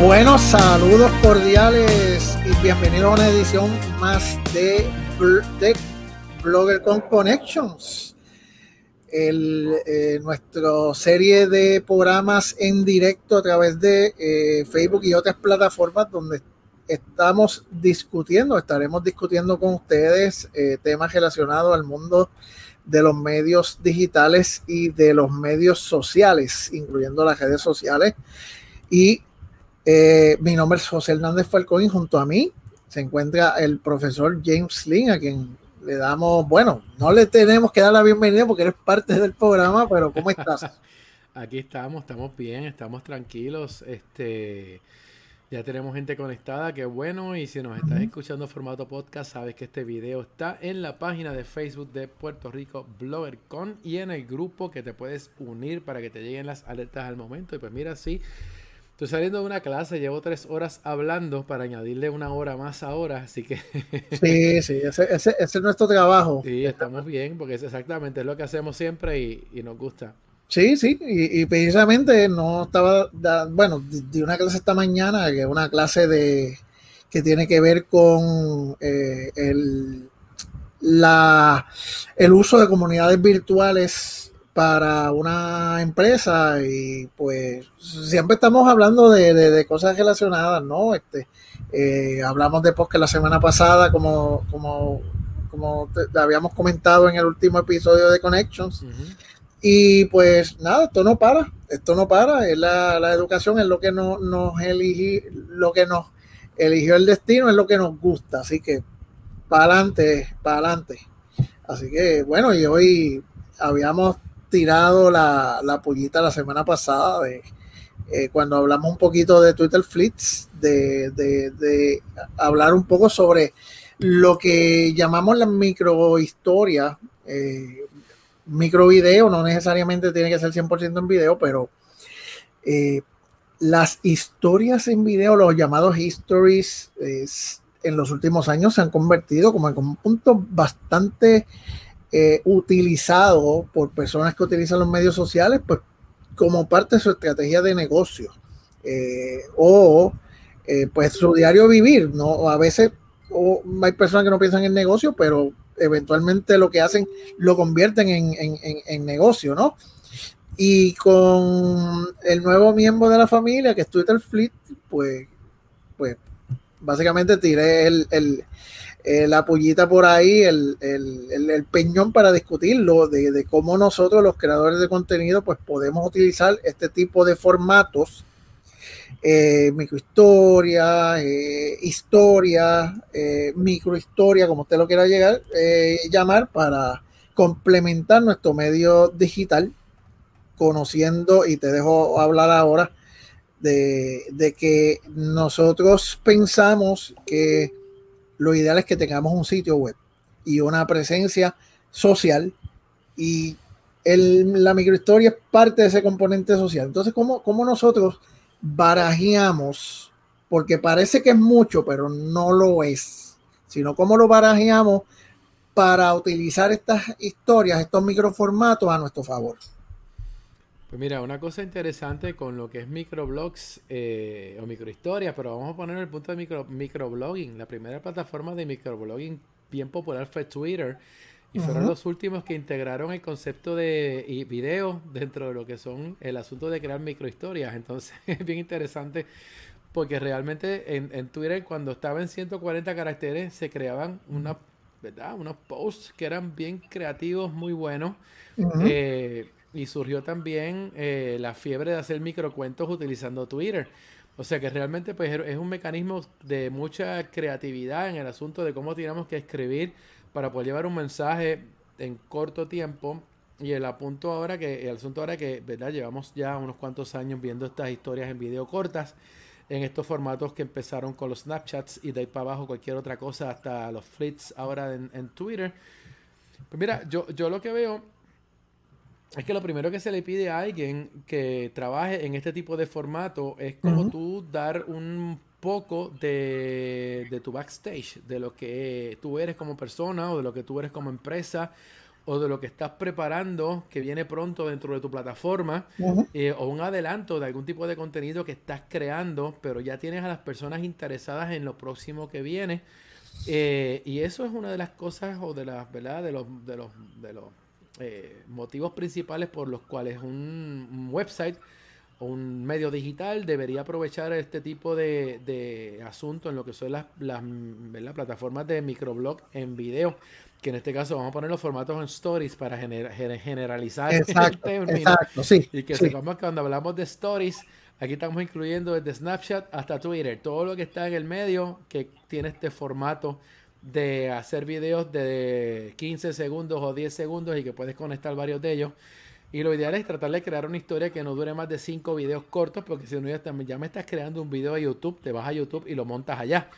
Buenos saludos cordiales y bienvenidos a una edición más de, Blogger con Connections. Eh, nuestra serie de programas en directo a través de eh, Facebook y otras plataformas donde estamos discutiendo, estaremos discutiendo con ustedes eh, temas relacionados al mundo de los medios digitales y de los medios sociales, incluyendo las redes sociales. Y eh, mi nombre es José Hernández Falcón y junto a mí se encuentra el profesor James Lynn, a quien le damos, bueno, no le tenemos que dar la bienvenida porque eres parte del programa, pero ¿cómo estás? Aquí estamos, estamos bien, estamos tranquilos. Este, ya tenemos gente conectada, qué bueno. Y si nos estás escuchando formato podcast, sabes que este video está en la página de Facebook de Puerto Rico BloggerCon y en el grupo que te puedes unir para que te lleguen las alertas al momento. Y pues mira, sí, estoy saliendo de una clase, llevo tres horas hablando para añadirle una hora más ahora, así que... sí, sí, ese, ese, es nuestro trabajo. Sí, estamos bien, porque es exactamente es lo que hacemos siempre y, y nos gusta. Sí, sí, y, precisamente no estaba, bueno, di una clase esta mañana, que es una clase de que tiene que ver con eh, el, la, el uso de comunidades virtuales para una empresa y pues siempre estamos hablando de, cosas relacionadas, ¿no? Este, eh, hablamos de que la semana pasada, como, como, como te, habíamos comentado en el último episodio de Connections. Y pues nada, esto no para, esto no para, es la, educación es lo que nos, nos lo que nos eligió el destino, es lo que nos gusta, así que para adelante, para adelante. Así que bueno, y hoy habíamos tirado la, la pollita la semana pasada de eh, cuando hablamos un poquito de Twitter Fleets, de, de, hablar un poco sobre lo que llamamos la microhistoria. Eh, micro video, no necesariamente tiene que ser 100% en video, pero eh, las historias en video, los llamados histories, en los últimos años se han convertido como en un punto bastante eh, utilizado por personas que utilizan los medios sociales, pues como parte de su estrategia de negocio eh, o pues su diario vivir, ¿no? A veces hay personas que no piensan en negocio, pero eventualmente lo que hacen lo convierten en, negocio, ¿no? Y con el nuevo miembro de la familia, que es Twitter Fleet, pues, pues básicamente tiré el, eh, la pullita por ahí, el, peñón para discutirlo de, de, cómo nosotros, los creadores de contenido, pues podemos utilizar este tipo de formatos eh, microhistoria, eh, historia, microhistoria, como usted lo quiera llegar, llamar, para complementar nuestro medio digital, conociendo, y te dejo hablar ahora, de, de que nosotros pensamos que lo ideal es que tengamos un sitio web y una presencia social y el, la microhistoria es parte de ese componente social. Entonces, ¿cómo, cómo nosotros barajeamos, porque parece que es mucho, pero no lo es, sino cómo lo barajeamos para utilizar estas historias, estos microformatos a nuestro favor. Pues mira, una cosa interesante con lo que es microblogs eh, o microhistorias, pero vamos a poner el punto de micro, microblogging. La primera plataforma de microblogging bien popular fue Twitter y fueron los últimos que integraron el concepto de video dentro de lo que son el asunto de crear microhistorias. Entonces es bien interesante porque realmente en, Twitter cuando estaba en 140 caracteres se creaban una, ¿verdad? unos posts que eran bien creativos, muy buenos. Eh, y surgió también eh, la fiebre de hacer microcuentos utilizando Twitter. O sea que realmente pues, es un mecanismo de mucha creatividad en el asunto de cómo tenemos que escribir para poder llevar un mensaje en corto tiempo. Y el apunto ahora que, el asunto ahora que, ¿verdad? Llevamos ya unos cuantos años viendo estas historias en video cortas, en estos formatos que empezaron con los Snapchats y de ahí para abajo cualquier otra cosa, hasta los flits ahora en, Twitter. Pues mira, yo, yo lo que veo es que lo primero que se le pide a alguien que trabaje en este tipo de formato es como tú dar un poco de, tu backstage, de lo que tú eres como persona o de lo que tú eres como empresa o de lo que estás preparando que viene pronto dentro de tu plataforma eh, o un adelanto de algún tipo de contenido que estás creando, pero ya tienes a las personas interesadas en lo próximo que viene. Eh, y eso es una de las cosas o de las, ¿verdad? De los, de los, de los eh, motivos principales por los cuales un, website o un medio digital debería aprovechar este tipo de, de asuntos en lo que son las, las plataformas de microblog en video que en este caso vamos a poner los formatos en stories para generalizar exacto, el término. Exacto, sí, y que sepamos que cuando hablamos de stories, aquí estamos incluyendo desde Snapchat hasta Twitter, todo lo que está en el medio que tiene este formato de hacer videos de 15 segundos o 10 segundos y que puedes conectar varios de ellos. Y lo ideal es tratar de crear una historia que no dure más de 5 videos cortos, porque si no ya, ya me estás creando un video a YouTube, te vas a YouTube y lo montas allá.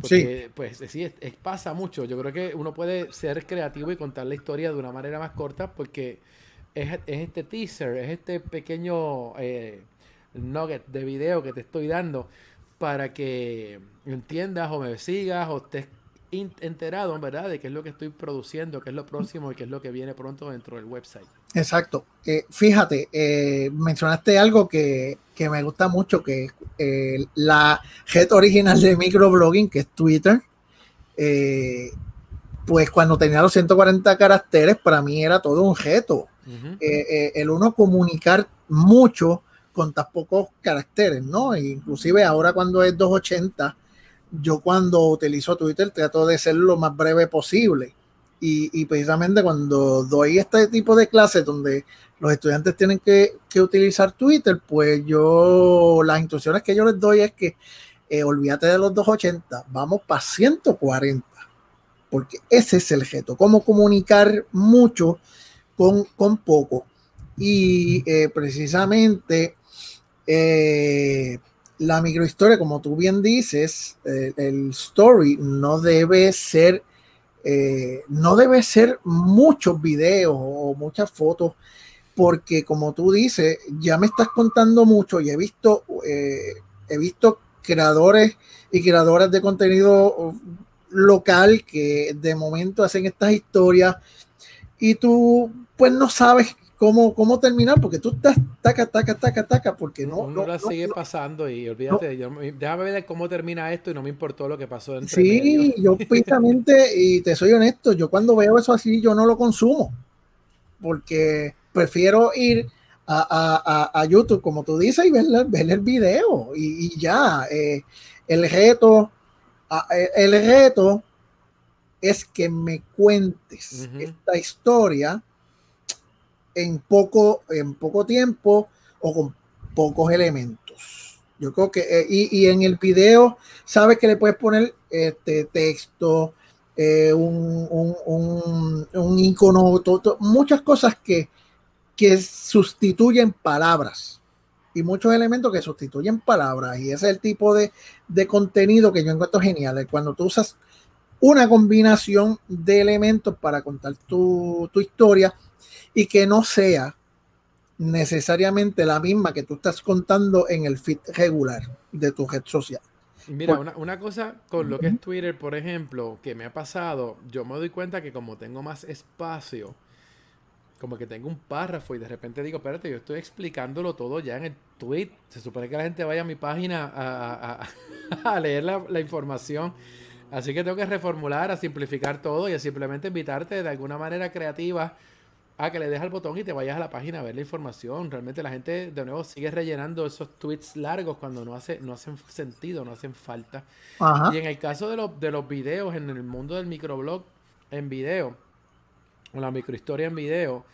Porque, pues sí, pasa mucho. Yo creo que uno puede ser creativo y contar la historia de una manera más corta porque es, este teaser, es este pequeño eh, nugget de video que te estoy dando para que entiendas o me sigas o estés enterado, ¿verdad? De qué es lo que estoy produciendo, qué es lo próximo y qué es lo que viene pronto dentro del website. Exacto. Eh, fíjate, eh, mencionaste algo que, me gusta mucho, que eh, la red original de microblogging, que es Twitter, pues cuando tenía los 140 caracteres, para mí era todo un reto. el uno comunicar mucho con tan pocos caracteres, ¿no? inclusive ahora cuando es 280, yo cuando utilizo Twitter trato de ser lo más breve posible. Y, precisamente cuando doy este tipo de clases donde los estudiantes tienen que, utilizar Twitter, pues yo las instrucciones que yo les doy es que eh, olvídate de los 280, vamos para 140, porque ese es el reto, cómo comunicar mucho con, con poco. Y eh, precisamente eh, la microhistoria, como tú bien dices, eh, el story no debe ser, eh, no debe ser muchos videos o muchas fotos, porque como tú dices, ya me estás contando mucho y he visto, eh, he visto creadores y creadoras de contenido local que de momento hacen estas historias y tú pues no sabes cómo, cómo terminar, porque tú estás taca, taca, taca, taca, porque no. Uno no, la sigue pasando y olvídate, déjame ver cómo termina esto y no me importó lo que pasó. Entre sí, yo precisamente, y te soy honesto, yo cuando veo eso así, yo no lo consumo, porque prefiero ir a, a, a YouTube, como tú dices, y ver, ver el video y, ya. Eh, el reto, eh, el reto es que me cuentes esta historia en poco, en poco tiempo o con pocos elementos. Yo creo que, eh, y, en el video, sabes que le puedes poner este texto, eh, un, un, un, icono, muchas cosas que, que sustituyen palabras y muchos elementos que sustituyen palabras. Y ese es el tipo de, de contenido que yo encuentro genial. Cuando tú usas una combinación de elementos para contar tu, tu historia y que no sea necesariamente la misma que tú estás contando en el feed regular de tu red social. Mira, una, cosa con lo que es Twitter, por ejemplo, que me ha pasado, yo me doy cuenta que como tengo más espacio, como que tengo un párrafo y de repente digo, espérate, yo estoy explicándolo todo ya en el tweet. Se supone que la gente vaya a mi página a, leer la, la, información. Así que tengo que reformular, a simplificar todo y a simplemente invitarte de alguna manera creativa a que le dejas el botón y te vayas a la página a ver la información. Realmente la gente de nuevo sigue rellenando esos tweets largos cuando no, hace, no hacen sentido, no hacen falta. Y en el caso de, los de los videos, en el mundo del microblog en video, o la microhistoria en video,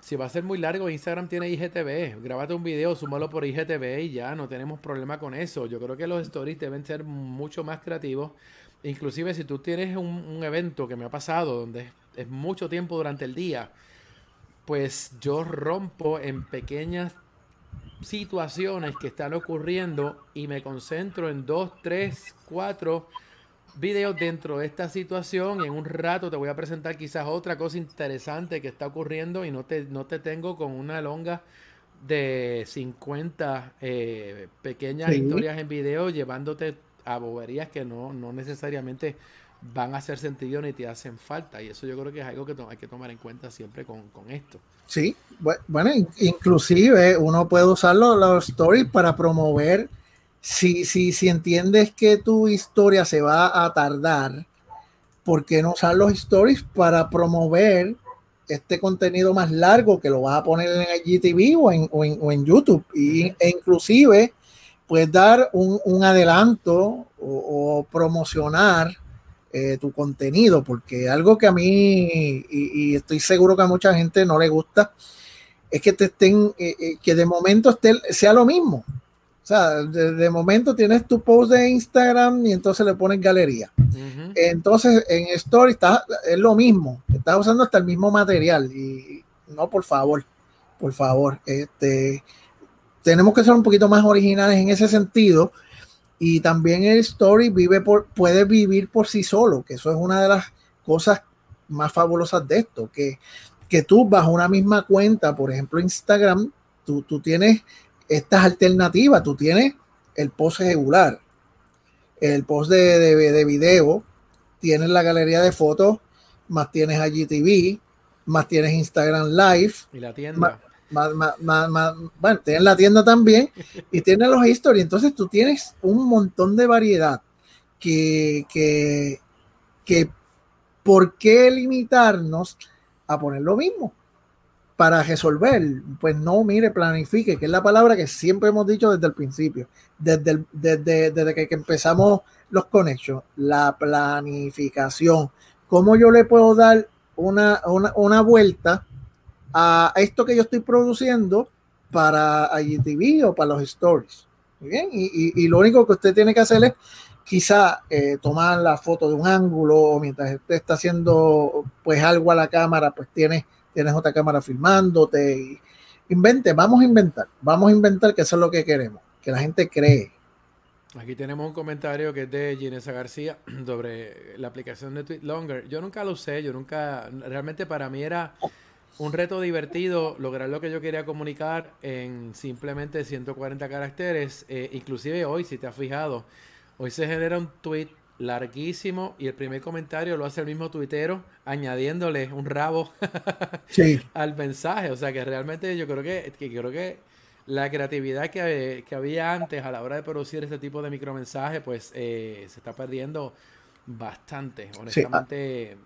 si va a ser muy largo, Instagram tiene IGTV. Grábate un video, súmalo por IGTV y ya no tenemos problema con eso. Yo creo que los stories deben ser mucho más creativos. Inclusive si tú tienes un, un evento que me ha pasado donde es mucho tiempo durante el día, pues yo rompo en pequeñas situaciones que están ocurriendo y me concentro en dos, tres, cuatro videos dentro de esta situación. Y en un rato te voy a presentar quizás otra cosa interesante que está ocurriendo y no te, no te tengo con una longa de 50 eh, pequeñas historias en video llevándote a boberías que no, no necesariamente van a hacer sentido ni te hacen falta. Y eso yo creo que es algo que hay que tomar en cuenta siempre con, esto. Sí, bueno, inclusive uno puede usar los, stories para promover, si, si, si entiendes que tu historia se va a tardar, ¿por qué no usar los stories para promover este contenido más largo que lo vas a poner en IGTV o en, o en, YouTube? Y, e inclusive puedes dar un, adelanto o promocionar eh, tu contenido, porque algo que a mí, y, estoy seguro que a mucha gente no le gusta, es que te estén, eh, eh, que de momento esté, sea lo mismo. O sea, de, momento tienes tu post de Instagram y entonces le pones galería. Entonces en Story está, es lo mismo, estás usando hasta el mismo material y no, por favor, por favor, este, tenemos que ser un poquito más originales en ese sentido y también el story vive por, puede vivir por sí solo, que eso es una de las cosas más fabulosas de esto, que, que tú bajo una misma cuenta, por ejemplo Instagram, tú, tú tienes estas alternativas, tú tienes el post regular, el post de, de, video, tienes la galería de fotos, más tienes IGTV, más tienes Instagram Live. Y la tienda bueno, tienen la tienda también y tienen los historias. Entonces tú tienes un montón de variedad que, que, que ¿por qué limitarnos a poner lo mismo? Para resolver, pues no, mire, planifique, que es la palabra que siempre hemos dicho desde el principio, desde, desde, desde que, empezamos los conexos, la planificación. ¿Cómo yo le puedo dar una, una, una vuelta a esto que yo estoy produciendo para IGTV o para los stories. bien, y, lo único que usted tiene que hacer es quizá eh, tomar la foto de un ángulo o mientras usted está haciendo pues algo a la cámara, pues tienes, tienes otra cámara filmándote. Y, invente, vamos a inventar, vamos a inventar que eso es lo que queremos, que la gente cree. Aquí tenemos un comentario que es de Ginesa García sobre la aplicación de Tweet Longer. Yo nunca lo usé, yo nunca, realmente para mí era un reto divertido, lograr lo que yo quería comunicar en simplemente 140 caracteres. Eh, inclusive hoy, si te has fijado, hoy se genera un tweet larguísimo y el primer comentario lo hace el mismo tuitero añadiéndole un rabo al mensaje. O sea que realmente yo creo que, creo que la creatividad que, había antes a la hora de producir este tipo de micromensajes, pues eh, se está perdiendo bastante. Honestamente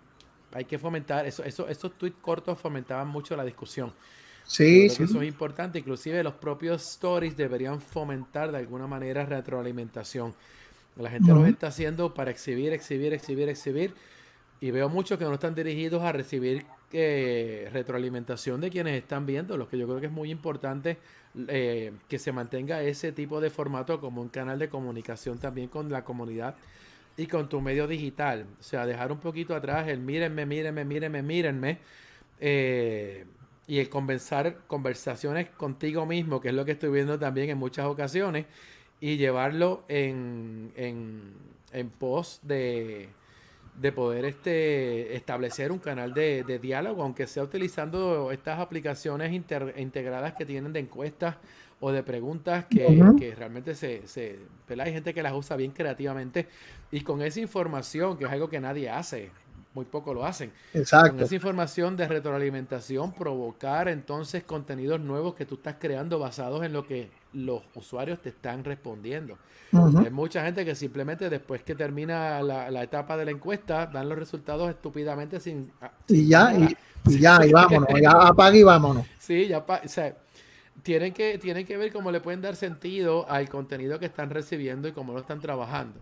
hay que fomentar, eso, eso, esos tweets cortos fomentaban mucho la discusión. Sí, sí. Eso es importante, inclusive los propios stories deberían fomentar de alguna manera retroalimentación. La gente lo está haciendo para exhibir, exhibir, exhibir, exhibir. Y veo muchos que no están dirigidos a recibir eh, retroalimentación de quienes están viendo, lo que yo creo que es muy importante eh, que se mantenga ese tipo de formato como un canal de comunicación también con la comunidad y con tu medio digital. O sea, dejar un poquito atrás el mírenme, mírenme, mírenme, mírenme. Eh, y el conversar conversaciones contigo mismo, que es lo que estoy viendo también en muchas ocasiones, y llevarlo en, en, en pos de, de poder este, establecer un canal de, de, diálogo, aunque sea utilizando estas aplicaciones integradas que tienen de encuestas o de preguntas que, realmente se, se Hay gente que las usa bien creativamente y con esa información, que es algo que nadie hace, muy poco lo hacen. Exacto. Con esa información de retroalimentación, provocar entonces contenidos nuevos que tú estás creando basados en lo que los usuarios te están respondiendo. Hay mucha gente que simplemente después que termina la, etapa de la encuesta dan los resultados estúpidamente sin... Ah, y ya, y, ya, y vámonos, ya apaga y vámonos. Sí, ya, o sea, tienen que, tienen que ver cómo le pueden dar sentido al contenido que están recibiendo y cómo lo están trabajando.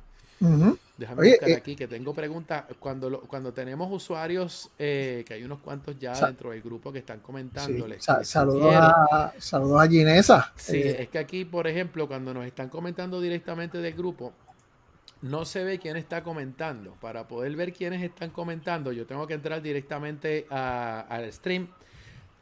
Déjame buscar eh, aquí que tengo preguntas. Cuando, cuando tenemos usuarios, eh, que hay unos cuantos ya dentro del grupo que están comentándoles. saludos, a, saludos a Ginesa. Sí, eh, es que aquí, por ejemplo, cuando nos están comentando directamente del grupo, no se ve quién está comentando. Para poder ver quiénes están comentando, yo tengo que entrar directamente al stream.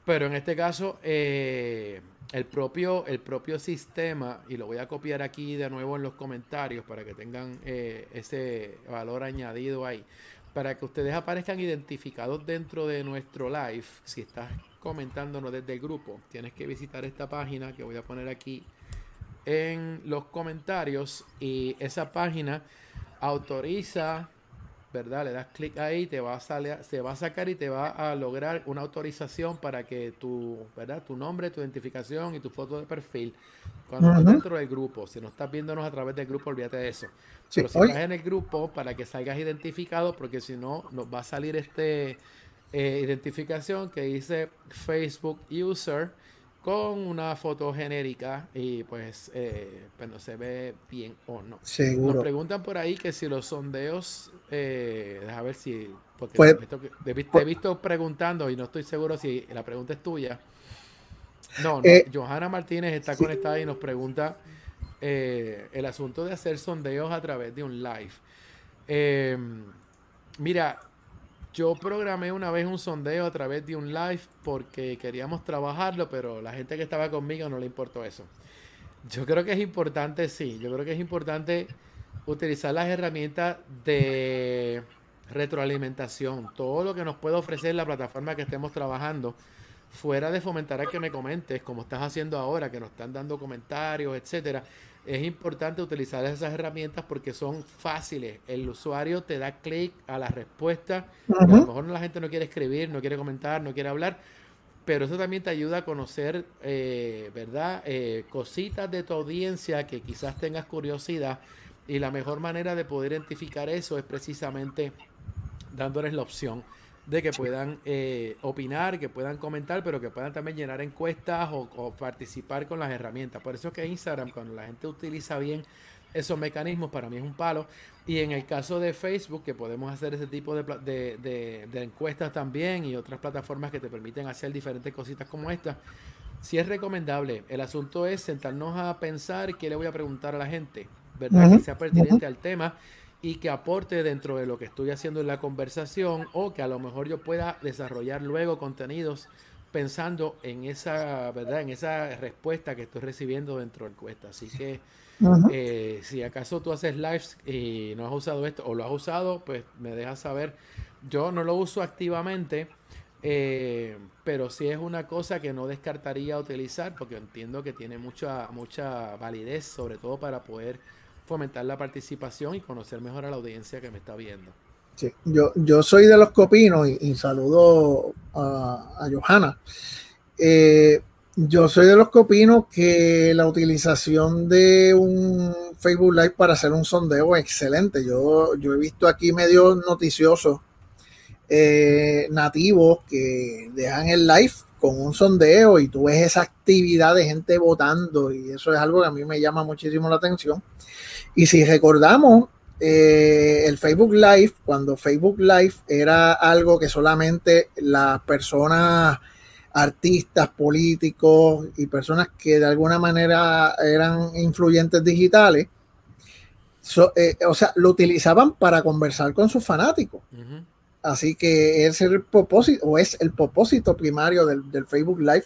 Pero en este caso, eh, el propio, el propio sistema, y lo voy a copiar aquí de nuevo en los comentarios para que tengan eh, ese valor añadido ahí, para que ustedes aparezcan identificados dentro de nuestro live. Si estás comentándonos desde el grupo, tienes que visitar esta página que voy a poner aquí en los comentarios y esa página autoriza ¿verdad? Le das clic ahí, te va a salir, se va a sacar y te va a lograr una autorización para que tu, ¿verdad? Tu nombre, tu identificación y tu foto de perfil, cuando estás dentro del grupo, si no estás viéndonos a través del grupo, olvídate de eso. Pero si estás en el grupo, para que salgas identificado, porque si no, nos va a salir este eh, identificación que dice Facebook User con una foto genérica y pues, eh, pues no se ve bien o no. Seguro. Nos preguntan por ahí que si los sondeos, eh, deja ver si, porque pues, te, he pues visto preguntando y no estoy seguro si la pregunta es tuya. No, no eh, Johanna Martínez está conectada y nos pregunta eh, el asunto de hacer sondeos a través de un live. Em, mira, yo programé una vez un sondeo a través de un live porque queríamos trabajarlo, pero la gente que estaba conmigo no le importó eso. Yo creo que es importante, sí, yo creo que es importante utilizar las herramientas de retroalimentación, todo lo que nos puede ofrecer la plataforma que estemos trabajando, fuera de fomentar a que me comentes, como estás haciendo ahora, que nos están dando comentarios, etcétera es importante utilizar esas herramientas porque son fáciles. El usuario te da clic a la respuesta. A lo mejor la gente no quiere escribir, no quiere comentar, no quiere hablar, pero eso también te ayuda a conocer, eh, ¿verdad? Eh, cositas de tu audiencia que quizás tengas curiosidad. Y la mejor manera de poder identificar eso es precisamente dándoles la opción de que puedan eh, opinar, que puedan comentar, pero que puedan también llenar encuestas o, participar con las herramientas. Por eso es que Instagram, cuando la gente utiliza bien esos mecanismos, para mí es un palo. Y en el caso de Facebook, que podemos hacer ese tipo de, encuestas también y otras plataformas que te permiten hacer diferentes cositas como esta, sí es recomendable. El asunto es sentarnos a pensar qué le voy a preguntar a la gente, ¿verdad? Que sea pertinente al tema y que aporte dentro de lo que estoy haciendo en la conversación o que a lo mejor yo pueda desarrollar luego contenidos pensando en esa verdad en esa respuesta que estoy recibiendo dentro del encuesta. Así que eh, si acaso tú haces lives y no has usado esto o lo has usado pues me dejas saber. Yo no lo uso activamente eh, pero sí es una cosa que no descartaría utilizar porque entiendo que tiene mucha mucha validez sobre todo para poder fomentar la participación y conocer mejor a la audiencia que me está viendo. Sí, yo, yo soy de los copinos y, saludo a, Johanna. Eh, yo soy de los copinos que la utilización de un Facebook Live para hacer un sondeo es excelente. Yo, yo he visto aquí medios noticiosos eh, nativos que dejan el live con un sondeo y tú ves esa actividad de gente votando y eso es algo que a mí me llama muchísimo la atención. Y si recordamos, eh, el Facebook Live, cuando Facebook Live era algo que solamente las personas, artistas, políticos y personas que de alguna manera eran influyentes digitales, eh, o sea, lo utilizaban para conversar con sus fanáticos. Así que es el propósito, o es el propósito primario del, Facebook Live,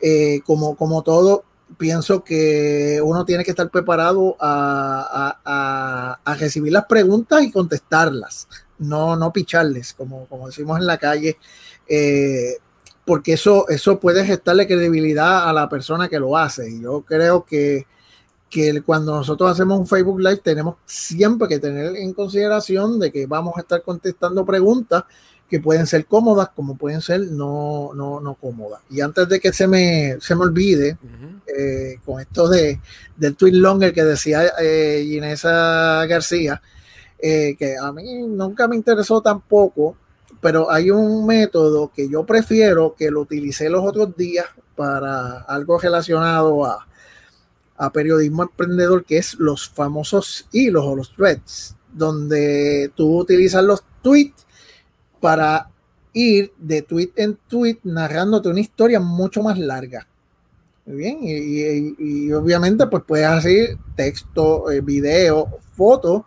eh, como, como todo pienso que uno tiene que estar preparado a, recibir las preguntas y contestarlas, no, no picharles, como, como decimos en la calle, eh, porque eso, eso puede gestarle credibilidad a la persona que lo hace. Y yo creo que, que cuando nosotros hacemos un Facebook Live tenemos siempre que tener en consideración de que vamos a estar contestando preguntas que pueden ser cómodas como pueden ser no, no, no cómodas. Y antes de que se me, se me olvide, eh, con esto de, del tweet longer que decía eh, Ginesa García, eh, que a mí nunca me interesó tampoco, pero hay un método que yo prefiero que lo utilicé los otros días para algo relacionado a, a periodismo emprendedor, que es los famosos hilos o los threads, donde tú utilizas los tweets para ir de tweet en tweet narrándote una historia mucho más larga. Muy bien, y, obviamente pues puedes hacer texto, eh, video, foto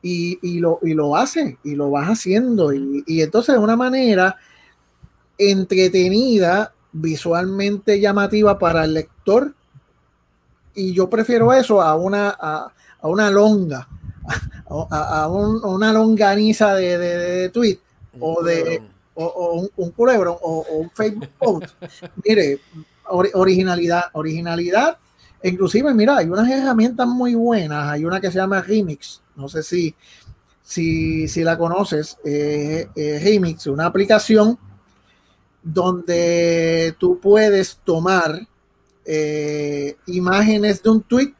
y, lo, y lo haces y lo vas haciendo. Y, entonces de una manera entretenida, visualmente llamativa para el lector. Y yo prefiero eso a una, a, una longa, a, una longaniza de, de, de tweet o de o, un, culebrón o, un Facebook post. Mire, originalidad, originalidad. Inclusive, mira, hay unas herramientas muy buenas. Hay una que se llama Remix. No sé si, si, si la conoces, eh, Hemix, una aplicación donde tú puedes tomar eh, imágenes de un tweet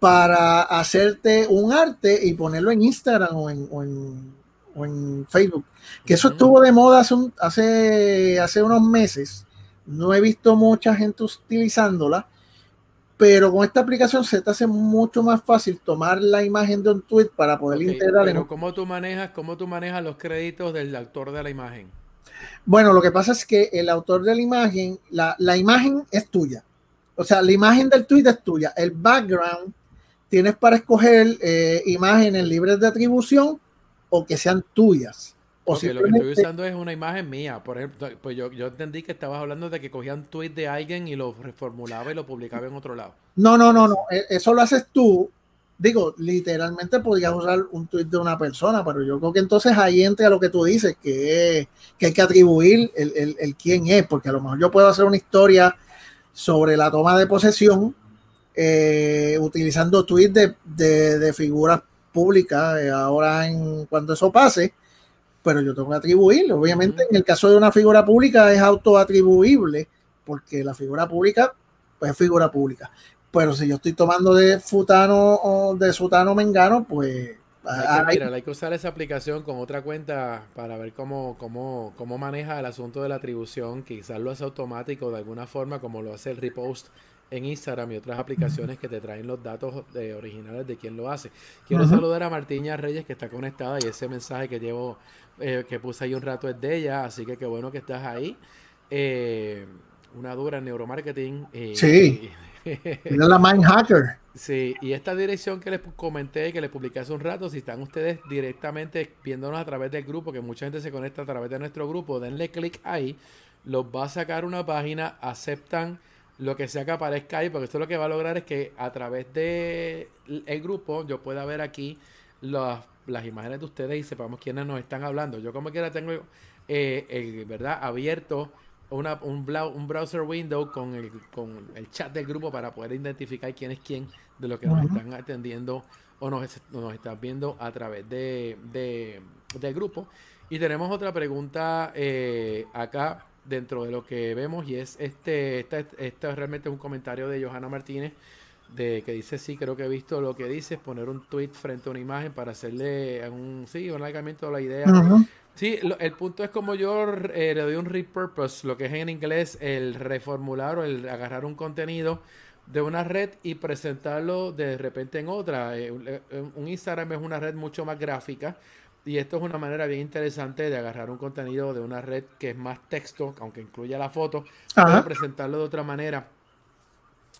para hacerte un arte y ponerlo en Instagram o en, Facebook. Que eso estuvo de moda hace, hace, hace unos meses. No he visto mucha gente utilizándola, pero con esta aplicación se te hace mucho más fácil tomar la imagen de un tweet para poder integrar. Pero ¿cómo tú manejas, cómo tú manejas los créditos del autor de la imagen? Bueno, lo que pasa es que el autor de la imagen, la, la imagen es tuya. O sea, la imagen del tweet es tuya. El background tienes para escoger eh, imágenes libres de atribución o que sean tuyas. O lo que estoy usando es una imagen mía. Por ejemplo, pues yo, yo entendí que estabas hablando de que cogía un tweet de alguien y lo reformulaba y lo publicaba en otro lado. No, no, no, no. E, eso lo haces tú. Digo, literalmente podrías usar un tweet de una persona, pero yo creo que entonces ahí entra lo que tú dices, que, que hay que atribuir el, el, el quién es, porque a lo mejor yo puedo hacer una historia sobre la toma de posesión eh, utilizando tweets de, de, figuras públicas eh, ahora en cuando eso pase, pero yo tengo que atribuirlo. Obviamente, en el caso de una figura pública es autoatribuible, porque la figura pública pues, es figura pública. Pero si yo estoy tomando de futano o de sutano mengano, pues hay que, hay que usar esa aplicación con otra cuenta para ver cómo, cómo, cómo maneja el asunto de la atribución. Quizás lo hace automático de alguna forma, como lo hace el repost en Instagram y otras aplicaciones que te traen los datos de, originales de quién lo hace. Quiero saludar a Martiña Reyes que está conectada y ese mensaje que llevo, eh, que puse ahí un rato es de ella, así que qué bueno que estás ahí. Eh, una dura en neuromarketing. sí. la Mind Hacker. Sí, y esta dirección que les comenté, que les publiqué hace un rato, si están ustedes directamente viéndonos a través del grupo, que mucha gente se conecta a través de nuestro grupo, denle clic ahí, los va a sacar una página, aceptan lo que sea que aparezca ahí, porque esto lo que va a lograr es que a través de el grupo yo pueda ver aquí las, las imágenes de ustedes y sepamos quiénes nos están hablando. Yo como quiera tengo eh, el, ¿verdad? abierto una, un, un, browser window con el, con el chat del grupo para poder identificar quién es quién de lo que nos están atendiendo o nos, nos están viendo a través de, de, del grupo. Y tenemos otra pregunta eh, acá dentro de lo que vemos y es este, esta, esta realmente es un comentario de Johanna Martínez de que dice sí, creo que he visto lo que dices, poner un tweet frente a una imagen para hacerle un sí, un alargamiento de la idea. Sí, el punto es como yo eh, le doy un repurpose, lo que es en inglés el reformular o el agarrar un contenido de una red y presentarlo de repente en otra. Eh, un Instagram es una red mucho más gráfica y esto es una manera bien interesante de agarrar un contenido de una red que es más texto, aunque incluya la foto, para presentarlo de otra manera.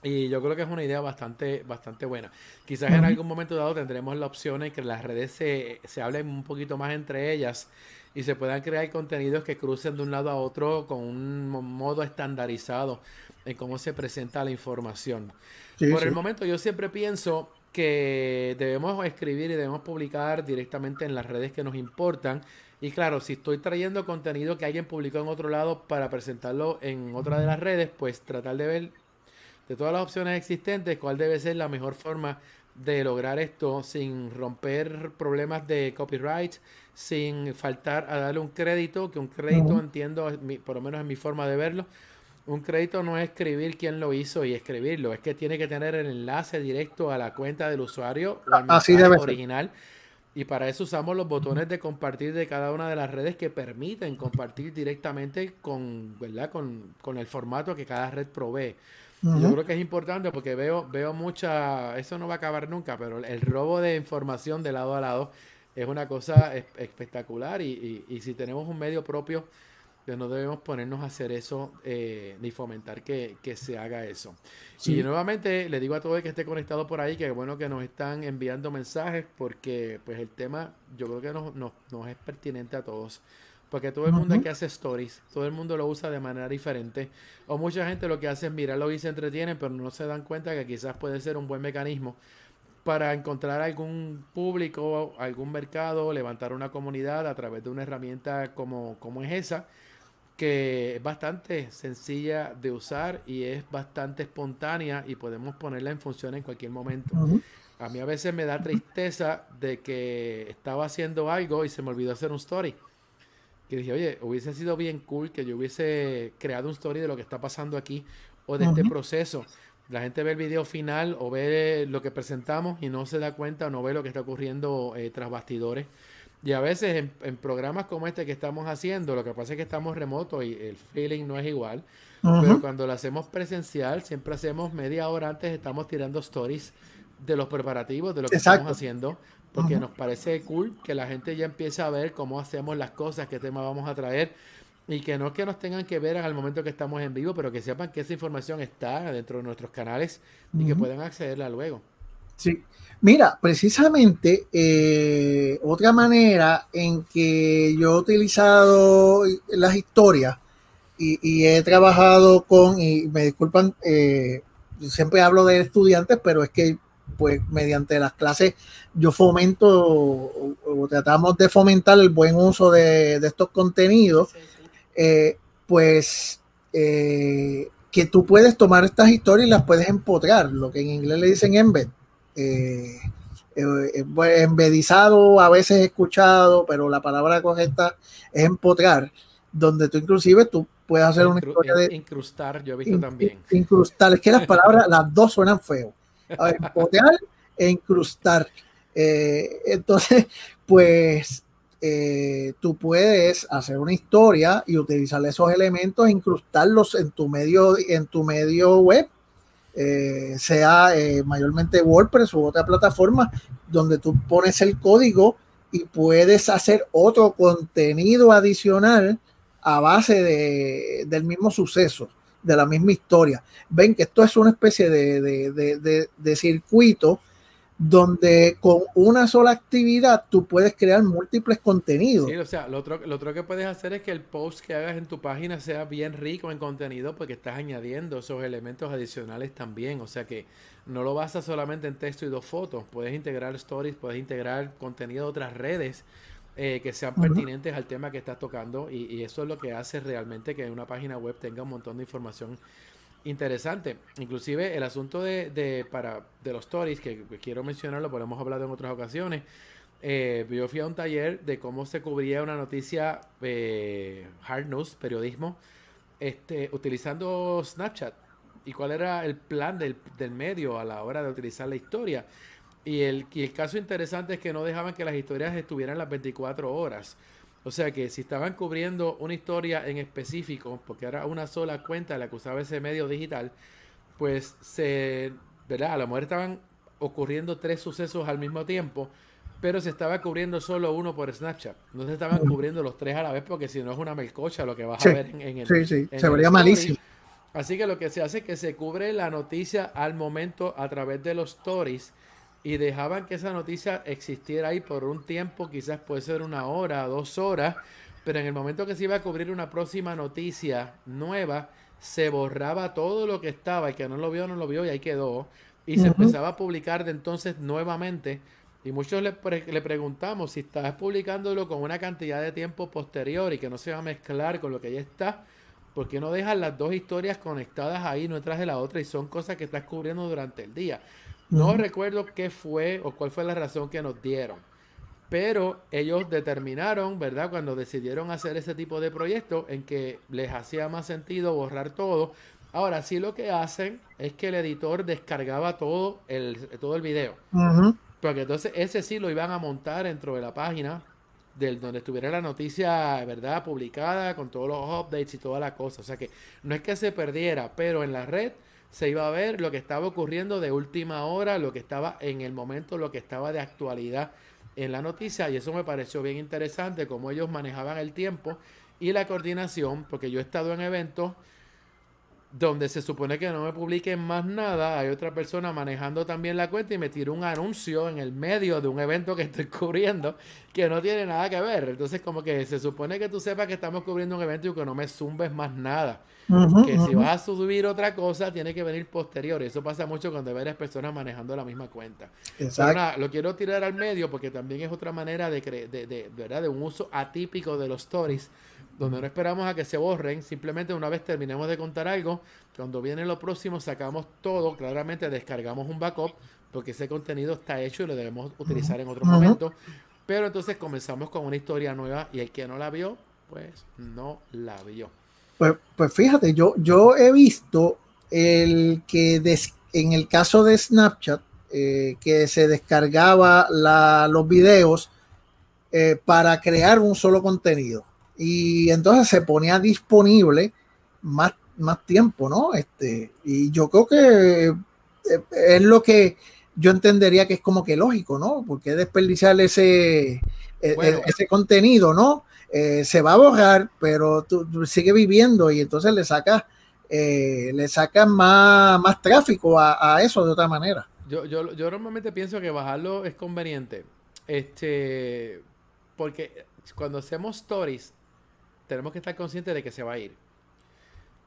Y yo creo que es una idea bastante, bastante buena. Quizás en algún momento dado tendremos la opción en que las redes se, se hablen un poquito más entre ellas y se puedan crear contenidos que crucen de un lado a otro con un modo estandarizado en cómo se presenta la información. Por el momento yo siempre pienso que debemos escribir y debemos publicar directamente en las redes que nos importan. Y claro, si estoy trayendo contenido que alguien publicó en otro lado para presentarlo en otra de las redes, pues tratar de ver de todas las opciones existentes cuál debe ser la mejor forma de lograr esto sin romper problemas de copyright, sin faltar a darle un crédito, que un crédito entiendo, por lo menos en mi forma de verlo, un crédito no es escribir quién lo hizo y escribirlo, es que tiene que tener el enlace directo a la cuenta del usuario o al Así original. Y para eso usamos los botones de compartir de cada una de las redes que permiten compartir directamente con, ¿verdad? con, con el formato que cada red provee. Yo creo que es importante porque veo, veo mucha, eso no va a acabar nunca, pero el robo de información de lado a lado es una cosa espectacular y, y, y si tenemos un medio propio no debemos ponernos a hacer eso eh, ni fomentar que, se haga eso. Y nuevamente le digo a todo el que esté conectado por ahí que bueno que nos están enviando mensajes porque pues el tema yo creo que nos, nos, es pertinente a todos. Porque todo el mundo que hace stories, todo el mundo lo usa de manera diferente. O mucha gente lo que hace es mirarlo y se entretienen, pero no se dan cuenta que quizás puede ser un buen mecanismo para encontrar algún público, algún mercado, levantar una comunidad a través de una herramienta como, como es esa que es bastante sencilla de usar y es bastante espontánea y podemos ponerla en función en cualquier momento. A mí a veces me da tristeza de que estaba haciendo algo y se me olvidó hacer un story. Que dije, oye, hubiese sido bien cool que yo hubiese creado un story de lo que está pasando aquí o de este proceso. La gente ve el video final o ve lo que presentamos y no se da cuenta o no ve lo que está ocurriendo eh, tras bastidores. Y a veces en, programas como este que estamos haciendo, lo que pasa es que estamos remotos y el feeling no es igual. Pero cuando lo hacemos presencial, siempre hacemos media hora antes, estamos tirando stories de los preparativos, de lo que estamos haciendo, porque nos parece cool que la gente ya empiece a ver cómo hacemos las cosas, qué tema vamos a traer. Y que no es que nos tengan que ver al momento que estamos en vivo, pero que sepan que esa información está dentro de nuestros canales y que puedan accederla luego. Sí, mira, precisamente eh, otra manera en que yo he utilizado las historias y, he trabajado con, y me disculpan, eh, siempre hablo de estudiantes, pero es que pues mediante las clases yo fomento o, tratamos de fomentar el buen uso de, estos contenidos, eh, pues que tú puedes tomar estas historias y las puedes empotrar, lo que en inglés le dicen embed eh, eh, embedizado, a veces escuchado, pero la palabra correcta es empotrar, donde tú inclusive tú puedes hacer una historia de... Incrustar, yo he visto también. Incrustar, es que las palabras, las dos suenan feo. A empotrar e incrustar. Eh, entonces, pues eh, tú puedes hacer una historia y utilizar esos elementos e incrustarlos en tu medio, en tu medio web eh, sea eh, mayormente WordPress u otra plataforma donde tú pones el código y puedes hacer otro contenido adicional a base de, del mismo suceso, de la misma historia. Ven que esto es una especie de, de circuito donde con una sola actividad tú puedes crear múltiples contenidos. Sí, o sea, lo otro, lo otro que puedes hacer es que el post que hagas en tu página sea bien rico en contenido porque estás añadiendo esos elementos adicionales también. O sea que no lo basas solamente en texto y dos fotos. Puedes integrar stories, puedes integrar contenido de otras redes eh, que sean pertinentes al tema que estás tocando y, y, eso es lo que hace realmente que una página web tenga un montón de información interesante. Inclusive el asunto de, para, de los stories, que, quiero mencionarlo, porque hemos hablado en otras ocasiones. Eh, yo fui a un taller de cómo se cubría una noticia eh, hard news, periodismo, este, utilizando Snapchat y cuál era el plan del, del, medio a la hora de utilizar la historia. Y el, y el caso interesante es que no dejaban que las historias estuvieran las 24 horas. O sea que si estaban cubriendo una historia en específico, porque era una sola cuenta la que usaba ese medio digital, pues se, ¿verdad? A lo mejor estaban ocurriendo tres sucesos al mismo tiempo, pero se estaba cubriendo solo uno por Snapchat. No se estaban cubriendo los tres a la vez porque si no es una melcocha lo que vas a ver en, el... Sí, sí, se vería malísimo. Así que lo que se hace es que se cubre la noticia al momento a través de los stories y dejaban que esa noticia existiera ahí por un tiempo, quizás puede ser una hora, dos horas, pero en el momento que se iba a cubrir una próxima noticia nueva, se borraba todo lo que estaba, y que no lo vio, no lo vio y ahí quedó, y se empezaba a publicar de entonces nuevamente. Y muchos le, le preguntamos si estás publicándolo con una cantidad de tiempo posterior y que no se va a mezclar con lo que ya está, ¿por qué no dejas las dos historias conectadas ahí, una detrás de la otra, y son cosas que estás cubriendo durante el día? No recuerdo qué fue o cuál fue la razón que nos dieron. Pero ellos determinaron, ¿verdad? Cuando decidieron hacer ese tipo de proyectos en que les hacía más sentido borrar todo. Ahora sí lo que hacen es que el editor descargaba todo el, todo el video. Porque entonces ese sí lo iban a montar dentro de la página del donde estuviera la noticia, ¿verdad? Publicada con todos los updates y toda la cosa. O sea que no es que se perdiera, pero en la red se iba a ver lo que estaba ocurriendo de última hora, lo que estaba en el momento, lo que estaba de actualidad en la noticia. Y eso me pareció bien interesante, cómo ellos manejaban el tiempo y la coordinación, porque yo he estado en eventos donde se supone que no me publiquen más nada, hay otra persona manejando también la cuenta y me tiró un anuncio en el medio de un evento que estoy cubriendo que no tiene nada que ver. Entonces como que se supone que tú sepas que estamos cubriendo un evento y que no me zumbes más nada. que si vas a subir otra cosa tiene que venir posterior. Eso pasa mucho cuando hay varias personas manejando la misma cuenta. lo quiero tirar al medio porque también es otra manera de, de, de, ¿verdad? de un uso atípico de los stories donde no esperamos a que se borren, simplemente una vez terminemos de contar algo, cuando viene lo próximo sacamos todo, claramente descargamos un backup, porque ese contenido está hecho y lo debemos utilizar en otro momento, pero entonces comenzamos con una historia nueva y el que no la vio, pues no la vio. Pues, pues fíjate, yo, yo he visto el que en el caso de Snapchat, eh, que se descargaba los videos eh, para crear un solo contenido. Y entonces se ponía disponible más, más tiempo, ¿no? Este, y yo creo que eh, es lo que yo entendería que es como que lógico, ¿no? Porque desperdiciar ese, ese contenido, ¿no? se va a borrar, pero tú, sigue viviendo y entonces le sacas le sacas más, más tráfico a, a, eso de otra manera. Yo, yo, yo normalmente pienso que bajarlo es conveniente. Este, porque cuando hacemos stories, tenemos que estar conscientes de que se va a ir.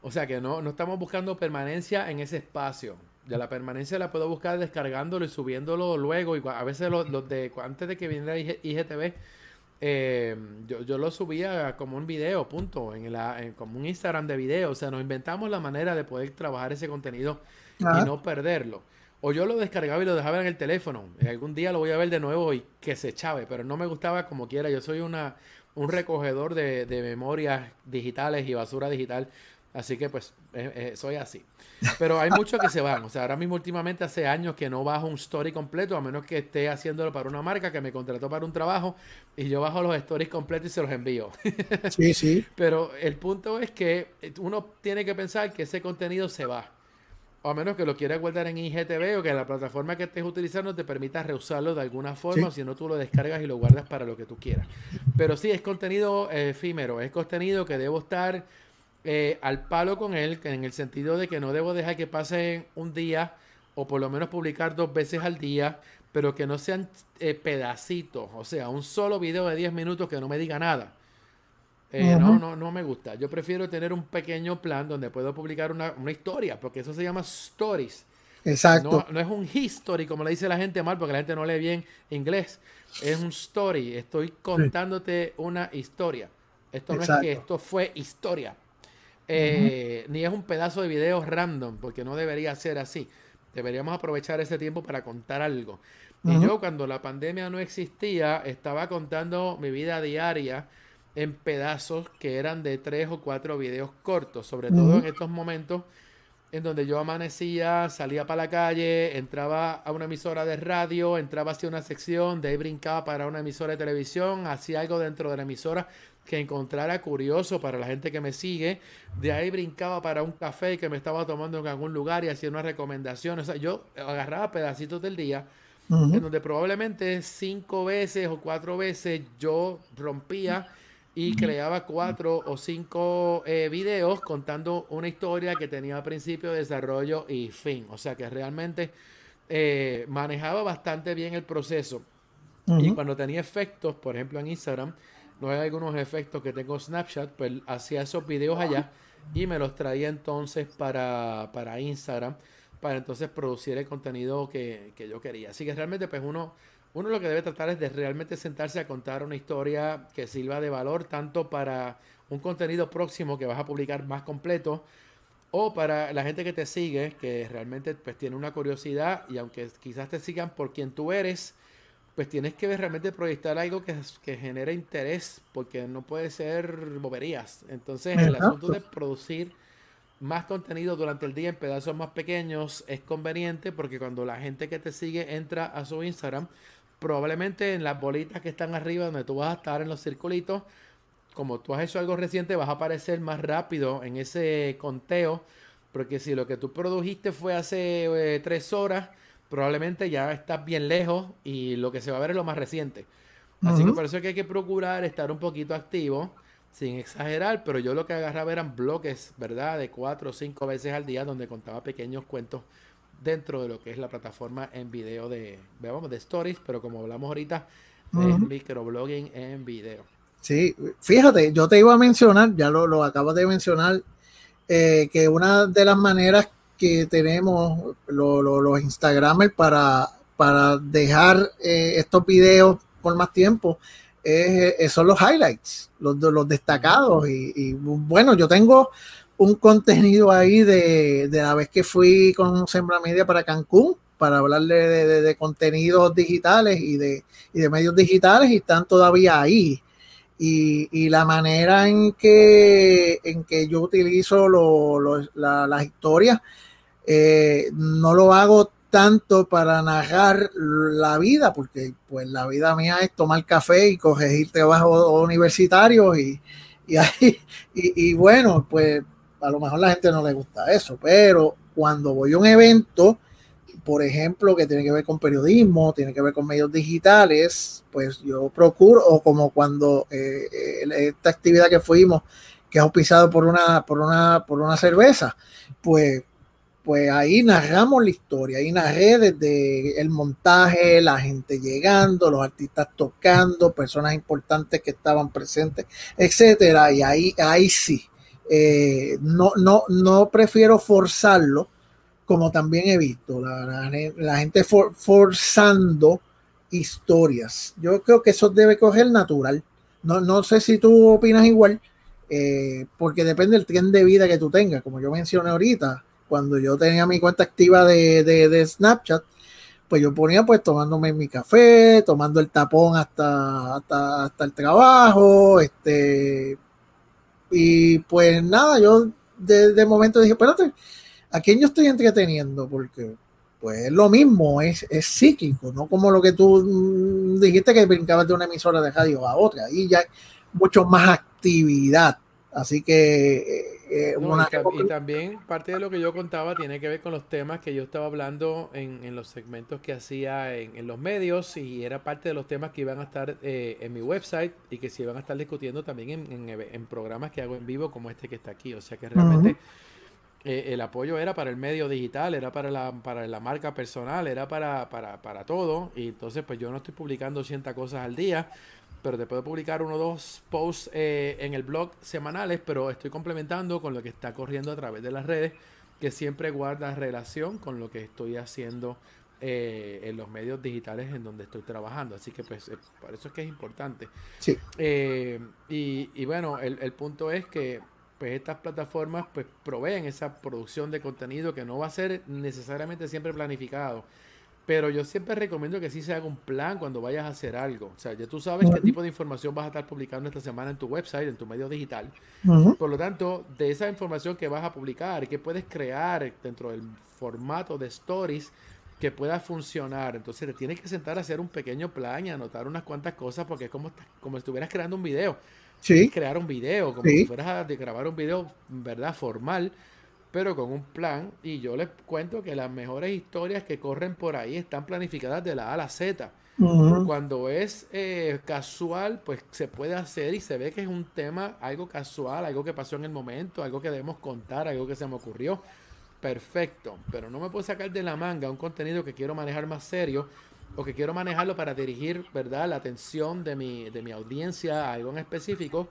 O sea que no, no estamos buscando permanencia en ese espacio. De la permanencia la puedo buscar descargándolo y subiéndolo luego. Y a veces los, de antes de que viniera IGTV, eh, yo, yo, lo subía como un video, punto, en, la, en como un Instagram de video. O sea, nos inventamos la manera de poder trabajar ese contenido y no perderlo. O yo lo descargaba y lo dejaba en el teléfono. Algún día lo voy a ver de nuevo y que se chave, pero no me gustaba como quiera. Yo soy una, un recogedor de, memorias digitales y basura digital. Así que pues eh, eh, soy así. Pero hay muchos que se van. O sea, ahora mismo últimamente hace años que no bajo un story completo, a menos que esté haciéndolo para una marca que me contrató para un trabajo y yo bajo los stories completos y se los envío. Sí, sí. Pero el punto es que uno tiene que pensar que ese contenido se va o a menos que lo quieras guardar en IGTV o que la plataforma que estés utilizando te permita reusarlo de alguna forma, si no tú lo descargas y lo guardas para lo que tú quieras. Pero sí, es contenido efímero, es contenido que debo estar eh, al palo con él, en el sentido de que no debo dejar que pase un día o por lo menos publicar dos veces al día, pero que no sean eh, pedacitos, o sea, un solo video de 10 minutos que no me diga nada. Eh, no, no, no me gusta. Yo prefiero tener un pequeño plan donde puedo publicar una, historia, porque eso se llama stories. Exacto. No, es un history, como le dice la gente mal, porque la gente no lee bien inglés. Es un story. Estoy contándote una historia. Esto no es que esto fue historia. Eh, ni es un pedazo de video random, porque no debería ser así. Deberíamos aprovechar ese tiempo para contar algo. Y yo, cuando la pandemia no existía, estaba contando mi vida diaria en pedazos que eran de tres o cuatro videos cortos, sobre todo en estos momentos en donde yo amanecía, salía para la calle, entraba a una emisora de radio, entraba hacia una sección, de ahí brincaba para una emisora de televisión, hacía algo dentro de la emisora que encontrara curioso para la gente que me sigue, de ahí brincaba para un café que me estaba tomando en algún lugar y hacía una recomendación, o sea, yo agarraba pedacitos del día en donde probablemente cinco veces o cuatro veces yo rompía y creaba cuatro o cinco eh, videos contando una historia que tenía principio, desarrollo y fin. O sea que realmente eh, manejaba bastante bien el proceso. Y cuando tenía efectos, por ejemplo en Instagram, no hay algunos efectos que tengo Snapchat, pues hacía esos videos allá y me los traía entonces para, para Instagram, para entonces producir el contenido que, que yo quería. Así que realmente pues uno uno lo que debe tratar es de realmente sentarse a contar una historia que sirva de valor tanto para un contenido próximo que vas a publicar más completo o para la gente que te sigue que realmente pues tiene una curiosidad y aunque quizás te sigan por quien tú eres pues tienes que realmente proyectar algo que, que genere interés porque no puede ser boberías. Entonces el asunto de producir más contenido durante el día en pedazos más pequeños es conveniente porque cuando la gente que te sigue entra a su Instagram probablemente en las bolitas que están arriba donde tú vas a estar en los circulitos, como tú has hecho algo reciente, vas a aparecer más rápido en ese conteo, porque si lo que tú produjiste fue hace eh, tres horas, probablemente ya estás bien lejos y lo que se va a ver es lo más reciente. Así que por eso es que hay que procurar estar un poquito activo, sin exagerar, pero yo lo que agarraba eran bloques, ¿verdad? De cuatro o cinco veces al día donde contaba pequeños cuentos dentro de lo que es la plataforma en video de, vamos, de stories, pero como hablamos ahorita, es microblogging en video. Sí, fíjate, yo te iba a mencionar, ya lo, lo acabas de mencionar, eh, que una de las maneras que tenemos los Instagramers para, para dejar eh, estos videos por más tiempo son los highlights, los, los destacados. Y, bueno, yo tengo un contenido ahí de, la vez que fui con Sembra Media para Cancún para hablarle de, contenidos digitales y de, de medios digitales y están todavía ahí. Y, la manera en que, en que yo utilizo las historias, eh, no lo hago tanto para narrar la vida, porque pues la vida mía es tomar café y coger trabajo universitarios y, y, y, bueno, pues a lo mejor la gente no le gusta eso, pero cuando voy a un evento, por ejemplo, que tiene que ver con periodismo, tiene que ver con medios digitales, pues yo procuro, o como cuando eh, eh, esta actividad que fuimos, que es auspiciado por una, por una, por una cerveza, pues pues ahí narramos la historia, ahí narré desde el montaje, la gente llegando, los artistas tocando, personas importantes que estaban presentes, etcétera, y ahí, ahí sí, eh, no, no, no prefiero forzarlo, como también he visto, la, gente forzando historias. Yo creo que eso debe coger natural. No, no sé si tú opinas igual, eh, porque depende del tren de vida que tú tengas, como yo mencioné ahorita cuando yo tenía mi cuenta activa de, Snapchat, pues yo ponía pues tomándome mi café, tomando el tapón hasta, hasta, el trabajo, este, y pues nada, yo de, momento dije, espérate, ¿a quién yo estoy entreteniendo? Porque pues es lo mismo, es, es cíclico, no como lo que tú mm, dijiste que brincabas de una emisora de radio a otra, y ya mucho más actividad. Así que eh, y, también parte de lo que yo contaba tiene que ver con los temas que yo estaba hablando en, los segmentos que hacía en, los medios y era parte de los temas que iban a estar eh, en mi website y que se iban a estar discutiendo también en, programas que hago en vivo como este que está aquí. O sea que realmente eh, el apoyo era para el medio digital, era para la, para la marca personal, era para, para, para todo. Y entonces pues yo no estoy publicando 100 cosas al día pero te puedo publicar uno o dos posts eh, en el blog semanales, pero estoy complementando con lo que está corriendo a través de las redes, que siempre guarda relación con lo que estoy haciendo eh, en los medios digitales en donde estoy trabajando. Así que pues eh, por eso es que es importante. Sí. y, y, bueno, el, el punto es que pues estas plataformas pues proveen esa producción de contenido que no va a ser necesariamente siempre planificado pero yo siempre recomiendo que sí se haga un plan cuando vayas a hacer algo. O sea, ya tú sabes qué tipo de información vas a estar publicando esta semana en tu website, en tu medio digital. Por lo tanto, de esa información que vas a publicar, que puedes crear dentro del formato de stories que pueda funcionar. Entonces te tienes que sentar a hacer un pequeño plan y anotar unas cuantas cosas porque es como, como si estuvieras creando un video. Sí. Crear un video, como si fueras a grabar un video, ¿verdad? Formal pero con un plan. Y yo les cuento que las mejores historias que corren por ahí están planificadas de la A a la Z. Cuando es eh, casual, pues se puede hacer y se ve que es un tema, algo casual, algo que pasó en el momento, algo que debemos contar, algo que se me ocurrió. Perfecto, pero no me puedo sacar de la manga un contenido que quiero manejar más serio o que quiero manejarlo para dirigir, ¿verdad?, la atención de mi, de mi audiencia a algo en específico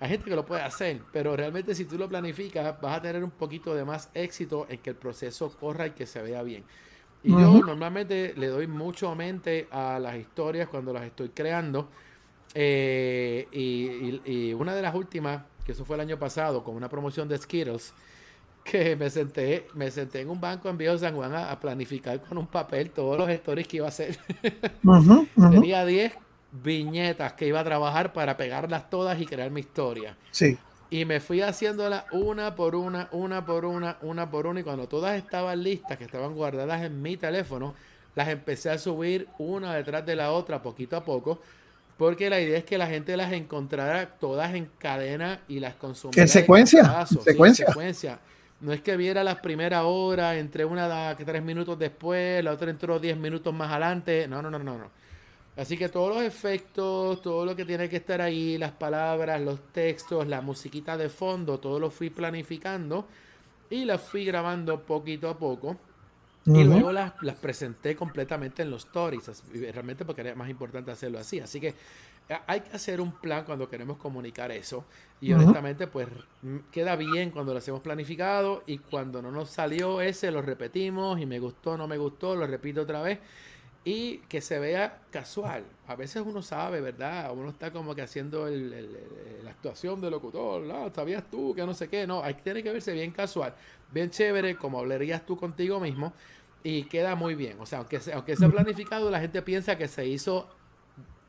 hay gente que lo puede hacer, pero realmente si tú lo planificas, vas a tener un poquito de más éxito en que el proceso corra y que se vea bien. Y yo normalmente le doy mucho mente a las historias cuando las estoy creando. Eh, y, una de las últimas, que eso fue el año pasado, con una promoción de Skittles, que me senté, me senté en un banco en Viejo San Juan a, planificar con un papel todos los stories que iba a hacer. Tenía 10 viñetas que iba a trabajar para pegarlas todas y crear mi historia. Sí. Y me fui haciéndolas una por una, una por una, una por una. Y cuando todas estaban listas, que estaban guardadas en mi teléfono, las empecé a subir una detrás de la otra, poquito a poco. Porque la idea es que la gente las encontrara todas en cadena y las consumiera. ¿En secuencia? ¿En secuencia? secuencia. No es que viera las primeras horas, entre una tres minutos después, la otra entró diez minutos más adelante. No, no, no, no, no. Así que todos los efectos, todo lo que tiene que estar ahí, las palabras, los textos, la musiquita de fondo, todo lo fui planificando y las fui grabando poquito a poco. Y luego las, presenté completamente en los stories, realmente porque era más importante hacerlo así. Así que hay que hacer un plan cuando queremos comunicar eso. Y honestamente, pues queda bien cuando lo hacemos planificado y cuando no nos salió ese, lo repetimos y me gustó, no me gustó, lo repito otra vez y que se vea casual. A veces uno sabe, ¿verdad? Uno está como que haciendo la actuación de locutor, ¿no? ¿Sabías tú que no sé qué? No, hay, tiene que verse bien casual, bien chévere, como hablarías tú contigo mismo, y queda muy bien. O sea, aunque, sea, aunque sea planificado, la gente piensa que se hizo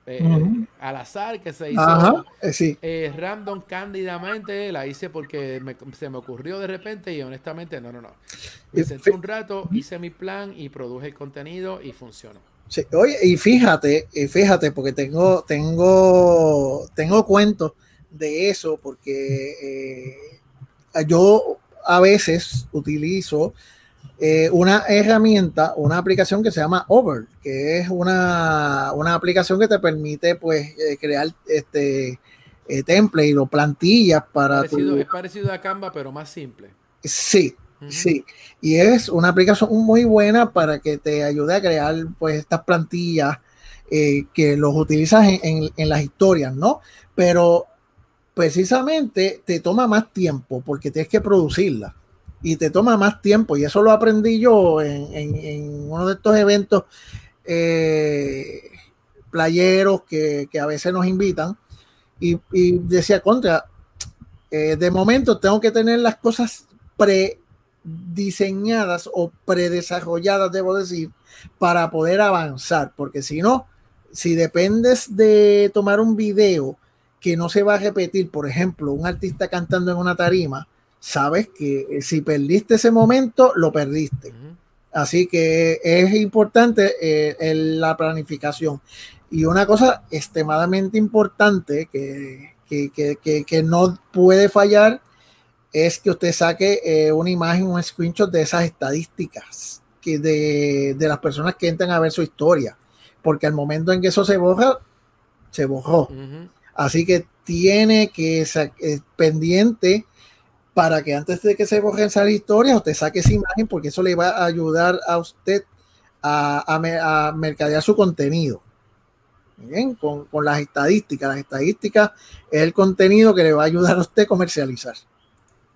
eh, al azar, que se hizo eh, eh, random, cándidamente, la hice porque se me ocurrió de repente y honestamente no, no, no. Me senté un rato, hice mi plan y produje el contenido y funcionó. Sí, oye, y fíjate, y fíjate, porque tengo, tengo, tengo cuentos de eso, porque yo a veces utilizo eh, una herramienta, una aplicación que se llama Over, que es una, aplicación que te permite pues eh, crear este eh, template o plantillas para... Es parecido a Canva, pero más simple. Sí, sí. Y es una aplicación muy buena para que te ayude a crear pues estas plantillas que los utilizas en, en las historias, ¿no? Pero precisamente te toma más tiempo porque tienes que producirla y te toma más tiempo. Y eso lo aprendí yo en, uno de estos eventos eh, playeros que, a veces nos invitan. Y, decía, contra, eh, de momento tengo que tener las cosas prediseñadas o predesarrolladas, debo decir, para poder avanzar. Porque si no, si dependes de tomar un video que no se va a repetir, por ejemplo, un artista cantando en una tarima, sabes que eh, si perdiste ese momento, lo perdiste. Así que es importante eh, la planificación. Y una cosa extremadamente importante que, que, no puede fallar es que usted saque eh, una imagen, un screenshot de esas estadísticas que de, las personas que entran a ver su historia. Porque al momento en que eso se borra, se borró. Así que tiene que ser pendiente para que antes de que se borren esas historias usted saque esa imagen porque eso le va a ayudar a usted a, a, mercadear su contenido. Bien, con, las estadísticas. Las estadísticas es el contenido que le va a ayudar a usted a comercializar.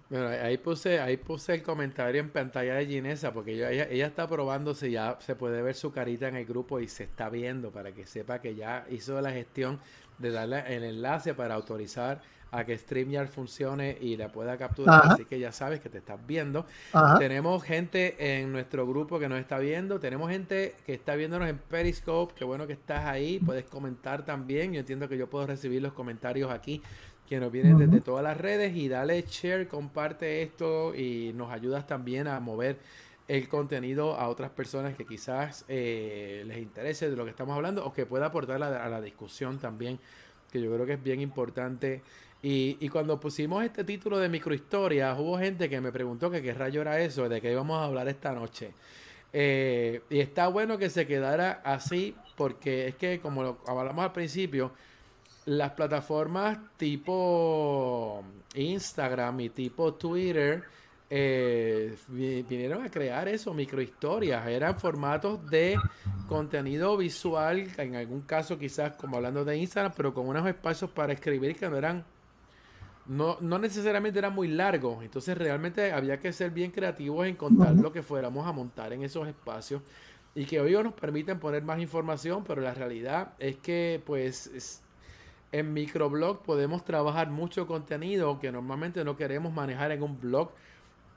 Bueno, ahí puse, ahí puse el comentario en pantalla de Ginesa, porque ella, ella, está probando si ya se puede ver su carita en el grupo y se está viendo para que sepa que ya hizo la gestión de darle el enlace para autorizar a que StreamYard funcione y la pueda capturar. Así que ya sabes que te estás viendo. Tenemos gente en nuestro grupo que nos está viendo. Tenemos gente que está viéndonos en Periscope. Qué bueno que estás ahí. Puedes comentar también. Yo entiendo que yo puedo recibir los comentarios aquí que nos vienen desde todas las redes. Y dale share, comparte esto y nos ayudas también a mover el contenido a otras personas que quizás eh, les interese de lo que estamos hablando o que pueda aportar a la discusión también, que yo creo que es bien importante y, cuando pusimos este título de microhistoria, hubo gente que me preguntó que qué rayo era eso, de qué íbamos a hablar esta noche. Eh, y está bueno que se quedara así, porque es que, como lo hablamos al principio, las plataformas tipo Instagram y tipo Twitter eh, vinieron a crear eso, microhistorias. Eran formatos de contenido visual, en algún caso quizás como hablando de Instagram, pero con unos espacios para escribir que no eran no, no necesariamente era muy largo, entonces realmente había que ser bien creativos en contar lo que fuéramos a montar en esos espacios y que hoy nos permiten poner más información, pero la realidad es que pues en microblog podemos trabajar mucho contenido que normalmente no queremos manejar en un blog,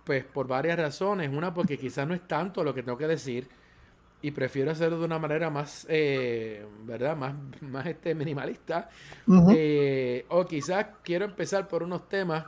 pues por varias razones. Una porque quizás no es tanto lo que tengo que decir, y prefiero hacerlo de una manera más, eh, ¿verdad? Más, más este, minimalista. Eh, o quizás quiero empezar por unos temas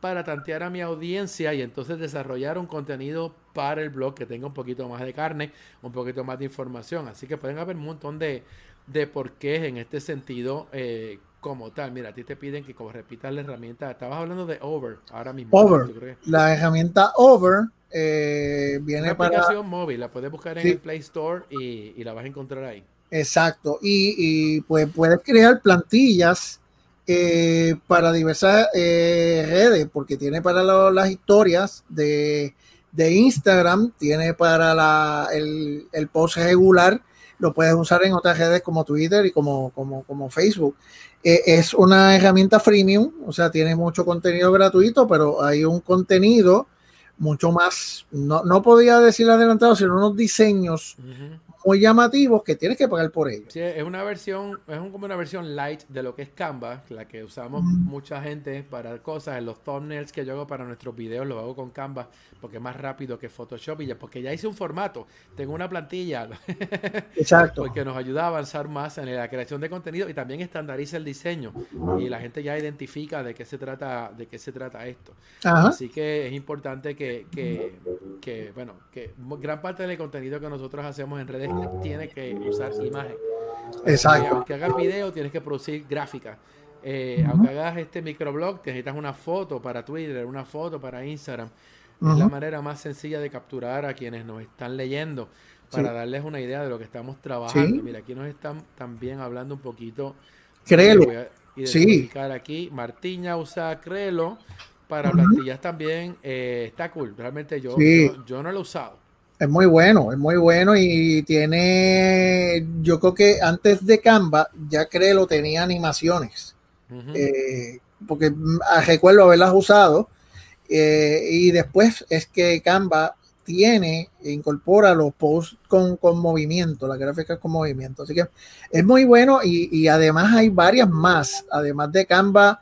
para tantear a mi audiencia y entonces desarrollar un contenido para el blog que tenga un poquito más de carne, un poquito más de información. Así que pueden haber un montón de, de porqués en este sentido eh, como tal. Mira, a ti te piden que como repitas la herramienta. Estabas hablando de Over ahora mismo. Over. La herramienta Over eh, viene Una aplicación móvil, la puedes buscar en el Play Store y, la vas a encontrar ahí. Exacto, y, pues puedes crear plantillas eh, para diversas eh, redes, porque tiene para las historias de, Instagram, tiene para la, el, post regular, lo puedes usar en otras redes como Twitter y como, como, como Facebook. es una herramienta freemium, o sea, tiene mucho contenido gratuito, pero hay un contenido mucho más, no, no podía decir adelantado, sino unos diseños muy llamativos que tienes que pagar por ellos. Sí, es una versión, es como una versión light de lo que es Canva, la que usamos mucha gente para cosas. En los thumbnails que yo hago para nuestros videos lo hago con Canva porque es más rápido que Photoshop y ya, porque ya hice un formato, tengo una plantilla. Exacto. porque nos ayuda a avanzar más en la creación de contenido y también estandariza el diseño y la gente ya identifica de qué se trata, de qué se trata esto. Así que es importante que, que, que, bueno, que gran parte del contenido que nosotros hacemos en redes tiene que usar imagen. Exacto. aunque hagas video, tienes que producir gráfica. Eh, aunque hagas este microblog, necesitas una foto para Twitter, una foto para Instagram. Es la manera más sencilla de capturar a quienes nos están leyendo para darles una idea de lo que estamos trabajando. Mira, aquí nos están también hablando un poquito. Crelo. sí. aquí. Martiña usa Crelo para plantillas también. Eh, está cool. Realmente yo, yo no lo he usado. Es muy bueno, es muy bueno y tiene, yo creo que antes de Canva ya Crelo tenía animaciones, eh, porque ah, recuerdo haberlas usado eh, y después es que Canva tiene, incorpora los posts con, movimiento, las gráficas con movimiento, así que es muy bueno y, y además hay varias más, además de Canva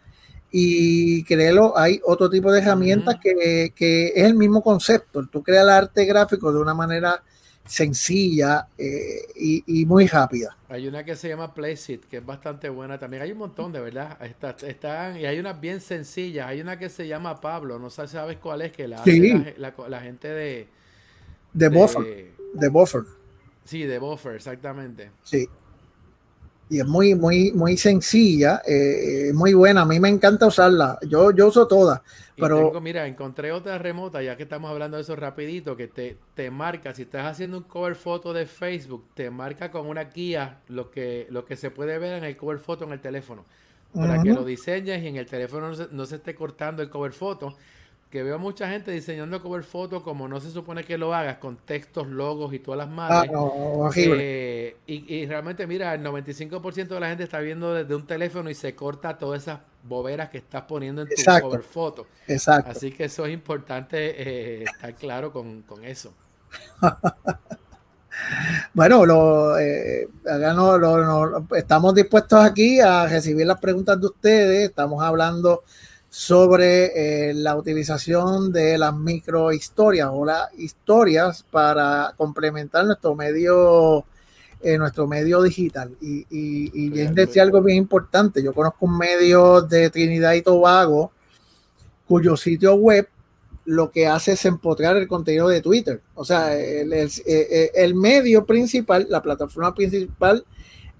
y créelo, hay otro tipo de herramientas que, es el mismo concepto. Tú creas el arte gráfico de una manera sencilla eh, y, muy rápida. Hay una que se llama Placeit, que es bastante buena también. Hay un montón, de verdad. están, y hay unas bien sencillas. Hay una que se llama Pablo, no sabes cuál es, que la hace la, gente de... De, Buffer. De Buffer. Sí, de Buffer, exactamente. Sí y es muy, muy, muy sencilla, eh, muy buena. A mí me encanta usarla. Yo, yo uso todas. Pero... mira, encontré otra remota, ya que estamos hablando de eso rapidito, que te, te marca, si estás haciendo un cover foto de Facebook, te marca con una guía lo que, lo que se puede ver en el cover foto en el teléfono. Para que lo diseñes y en el teléfono no se, no se esté cortando el cover foto que veo mucha gente diseñando cover foto como no se supone que lo hagas, con textos, logos y todas las madres. Ah, eh, y, realmente, mira, el 95% de la gente está viendo desde un teléfono y se corta todas esas boberas que estás poniendo en tu cover foto. Exacto. Así que eso es importante eh, estar claro con, eso. bueno, lo, eh, estamos dispuestos aquí a recibir las preguntas de ustedes. Estamos hablando sobre eh, la utilización de las microhistorias o las historias para complementar nuestro medio eh, nuestro medio digital. Y, y, y decía algo bien importante. Yo conozco un medio de Trinidad y Tobago cuyo sitio web lo que hace es empotrar el contenido de Twitter. O sea, el, el, el medio principal, la plataforma principal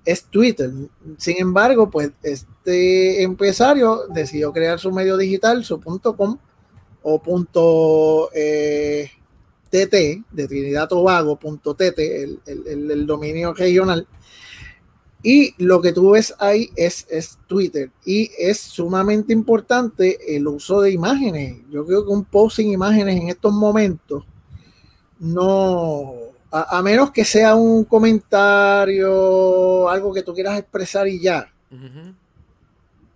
es Twitter. Sin embargo, pues este empresario decidió crear su medio digital, su punto .com o punto eh, .tt de Trinidad Tobago, punto .tt, el, el, dominio regional. Y lo que tú ves ahí es, es Twitter. Y es sumamente importante el uso de imágenes. Yo creo que un post sin imágenes en estos momentos no, a, menos que sea un comentario, algo que tú quieras expresar y ya,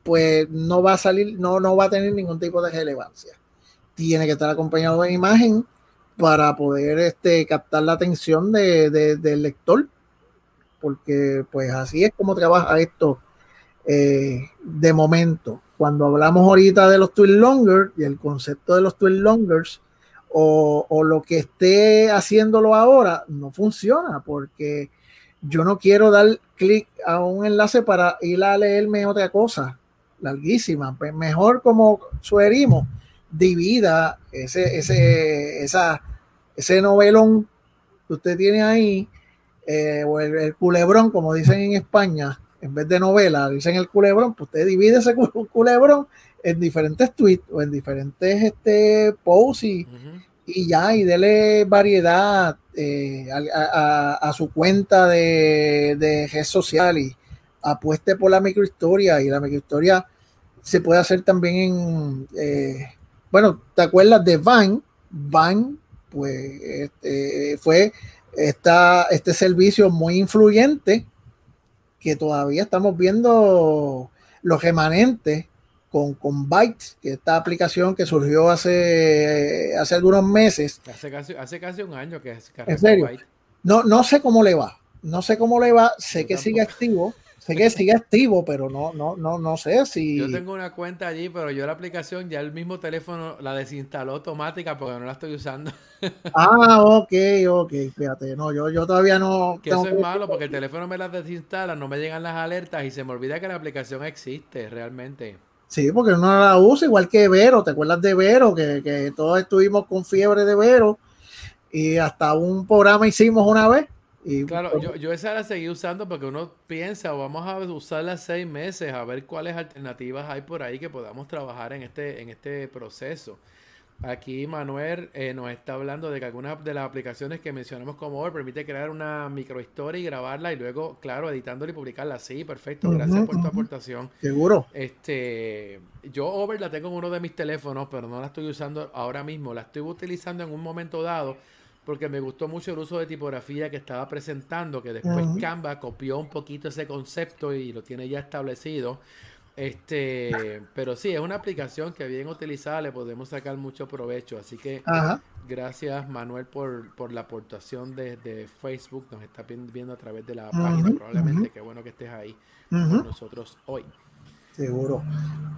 pues no va a salir, no, no va a tener ningún tipo de relevancia. Tiene que estar acompañado de imagen para poder este, captar la atención del lector, porque pues así es como trabaja esto eh, de momento. Cuando hablamos ahorita de los tweet longer y el concepto de los tweet longers, o, lo que esté haciéndolo ahora no funciona porque yo no quiero dar clic a un enlace para ir a leerme otra cosa larguísima. Pues mejor como sugerimos, divida ese, ese, esa, ese novelón que usted tiene ahí, eh, o el, culebrón, como dicen en España, en vez de novela, dicen el culebrón, pues usted divide ese culebrón en diferentes tweets o en diferentes este, posts y, ya, y dele variedad eh, a, su cuenta de, de red social y apueste por la microhistoria y la microhistoria se puede hacer también en, eh, bueno, ¿te acuerdas de Van? Van, pues este, fue esta, este servicio muy influyente que todavía estamos viendo los remanentes con, con Bytes, que esta aplicación que surgió hace, hace algunos meses. Hace casi, hace casi un año que es ¿En serio? No, no sé cómo le va. No sé cómo le va. Sé que sigue activo. Sé que sigue activo, pero no, no, no, no sé si. Yo tengo una cuenta allí, pero yo la aplicación ya el mismo teléfono la desinstaló automática porque no la estoy usando. Ah, ok, ok, fíjate. No, yo, yo todavía no. Que eso es malo porque el teléfono me la desinstala, no me llegan las alertas y se me olvida que la aplicación existe realmente. Sí, porque uno la usa igual que Vero. ¿Te acuerdas de Vero? Que, que todos estuvimos con fiebre de Vero y hasta un programa hicimos una vez claro, yo, yo, esa la seguí usando porque uno piensa, vamos a usarla seis meses a ver cuáles alternativas hay por ahí que podamos trabajar en este, en este proceso. Aquí Manuel eh, nos está hablando de que algunas de las aplicaciones que mencionamos como hoy permite crear una microhistoria y grabarla y luego, claro, editándola y publicarla. Sí, perfecto. Gracias por tu aportación. Seguro. Este, yo Over la tengo en uno de mis teléfonos, pero no la estoy usando ahora mismo. La estoy utilizando en un momento dado porque me gustó mucho el uso de tipografía que estaba presentando, que después Canva copió un poquito ese concepto y lo tiene ya establecido. Este, pero sí, es una aplicación que bien utilizada le podemos sacar mucho provecho. Así que gracias Manuel por, por la aportación de, Facebook. Nos está viendo a través de la página probablemente. Qué bueno que estés ahí con nosotros hoy. Seguro.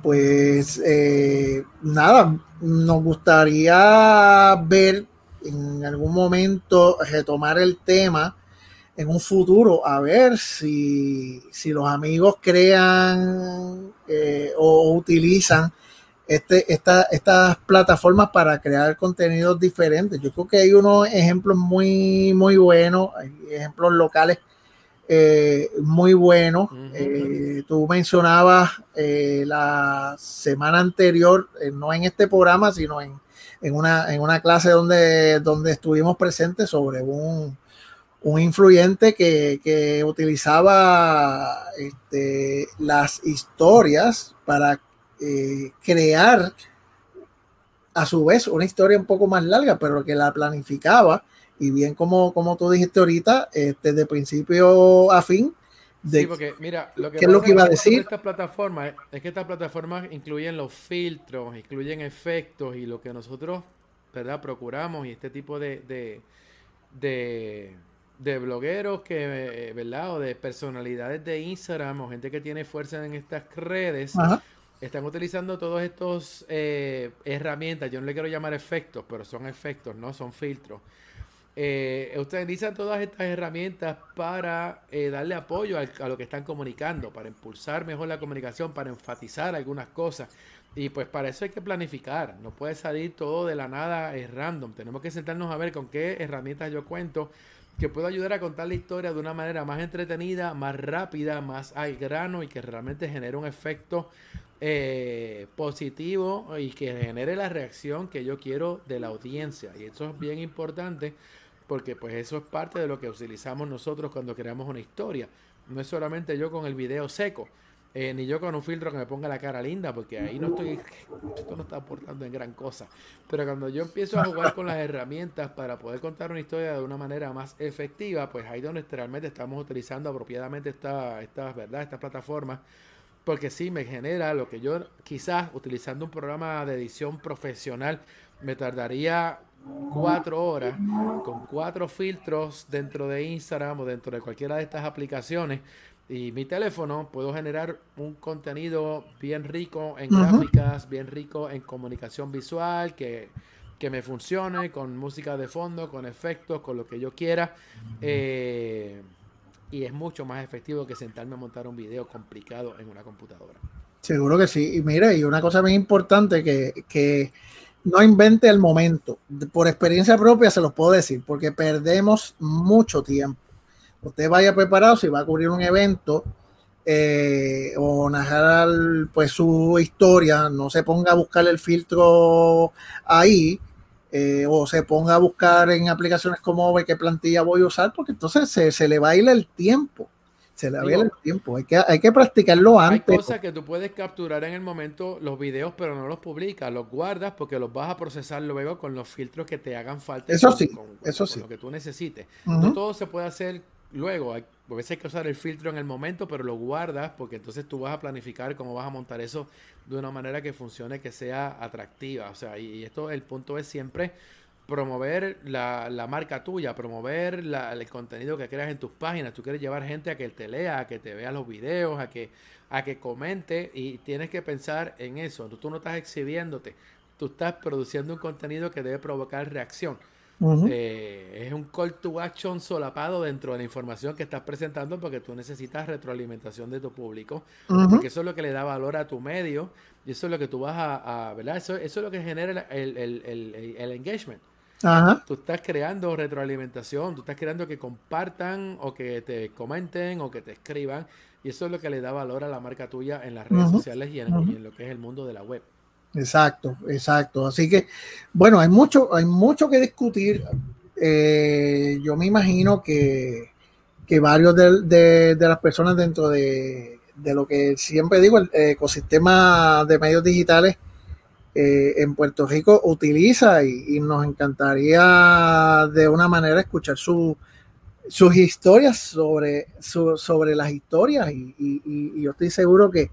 Pues eh, nada, nos gustaría ver en algún momento retomar el tema en un futuro, a ver si, los amigos crean eh, o utilizan este, estas plataformas para crear contenidos diferentes. Yo creo que hay unos ejemplos muy, muy buenos, hay ejemplos locales eh, muy buenos. Eh, tú mencionabas la semana anterior, no en este programa, sino en, en una, en una clase donde, donde estuvimos presentes sobre un, un influyente que, que utilizaba este, las historias para eh, crear a su vez una historia un poco más larga, pero que la planificaba y bien como, como tú dijiste ahorita, este, de principio a fin, sí, porque mira, lo que, ¿qué es lo que iba a decir? Estas plataformas es que estas plataformas incluyen los filtros, incluyen efectos y lo que nosotros, ¿verdad? Procuramos y este tipo de, de, de, blogueros que, ¿verdad? O de personalidades de Instagram o gente que tiene fuerza en estas redes. Están utilizando todos estos eh, herramientas, yo no le quiero llamar efectos, pero son efectos, no son filtros eh, utilizan todas estas herramientas para eh, darle apoyo a, lo que están comunicando, para impulsar mejor la comunicación, para enfatizar algunas cosas. Y pues para eso hay que planificar, no puede salir todo de la nada, es random. Tenemos que sentarnos a ver con qué herramientas yo cuento que puedo ayudar a contar la historia de una manera más entretenida, más rápida, más al grano y que realmente genere un efecto eh, positivo y que genere la reacción que yo quiero de la audiencia. Y eso es bien importante porque pues eso es parte de lo que utilizamos nosotros cuando creamos una historia. No es solamente yo con el video seco, eh, ni yo con un filtro que me ponga la cara linda, porque ahí no estoy, esto no está aportando en gran cosa. Pero cuando yo empiezo a jugar con las herramientas para poder contar una historia de una manera más efectiva, pues ahí donde realmente estamos utilizando apropiadamente esta, estas, ¿verdad? plataformas porque sí me genera lo que yo quizás utilizando un programa de edición profesional me tardaría cuatro horas con cuatro filtros dentro de Instagram o dentro de cualquiera de estas aplicaciones y mi teléfono puedo generar un contenido bien rico en gráficas, bien rico en comunicación visual, que, me funcione con música de fondo, con efectos, con lo que yo quiera. Eh, y es mucho más efectivo que sentarme a montar un video complicado en una computadora. Seguro que sí. Y mira, y una cosa muy importante que, que no invente el momento. Por experiencia propia se los puedo decir, porque perdemos mucho tiempo. Usted vaya preparado si va a cubrir un evento eh, o narrar pues su historia, no se ponga a buscar el filtro ahí eh, o se ponga a buscar en aplicaciones como qué plantilla voy a usar, porque entonces se, se le baila el tiempo. Se le había el tiempo. Hay que, hay que practicarlo antes. Hay cosas que tú puedes capturar en el momento los videos, pero no los publicas, los guardas porque los vas a procesar luego con los filtros que te hagan falta. Eso sí, eso sí. Lo que tú necesites. No todo se puede hacer luego. Hay, a veces hay que usar el filtro en el momento, pero lo guardas porque entonces tú vas a planificar cómo vas a montar eso de una manera que funcione, que sea atractiva. O sea, y, esto, el punto es siempre promover la, marca tuya, promover el contenido que creas en tus páginas. Tú quieres llevar gente a que te lea, a que te vea los videos, a que, a que comente y tienes que pensar en eso. Tú, no estás exhibiéndote, tú estás produciendo un contenido que debe provocar reacción. Eh, es un call to action solapado dentro de la información que estás presentando porque tú necesitas retroalimentación de tu público, porque eso es lo que le da valor a tu medio y eso es lo que tú vas a, ¿verdad? Eso, eso es lo que genera el, el, el, el engagement. Tú estás creando retroalimentación, tú estás creando que compartan o que te comenten o que te escriban y eso es lo que le da valor a la marca tuya en las redes sociales y en, lo que es el mundo de la web. Exacto, exacto. Así que, bueno, hay mucho, hay mucho que discutir. Eh, yo me imagino que, que varios de, las personas dentro de, de, lo que siempre digo, el ecosistema de medios digitales, eh, en Puerto Rico utiliza y, nos encantaría de una manera escuchar sus historias sobre, sobre las historias y, yo estoy seguro que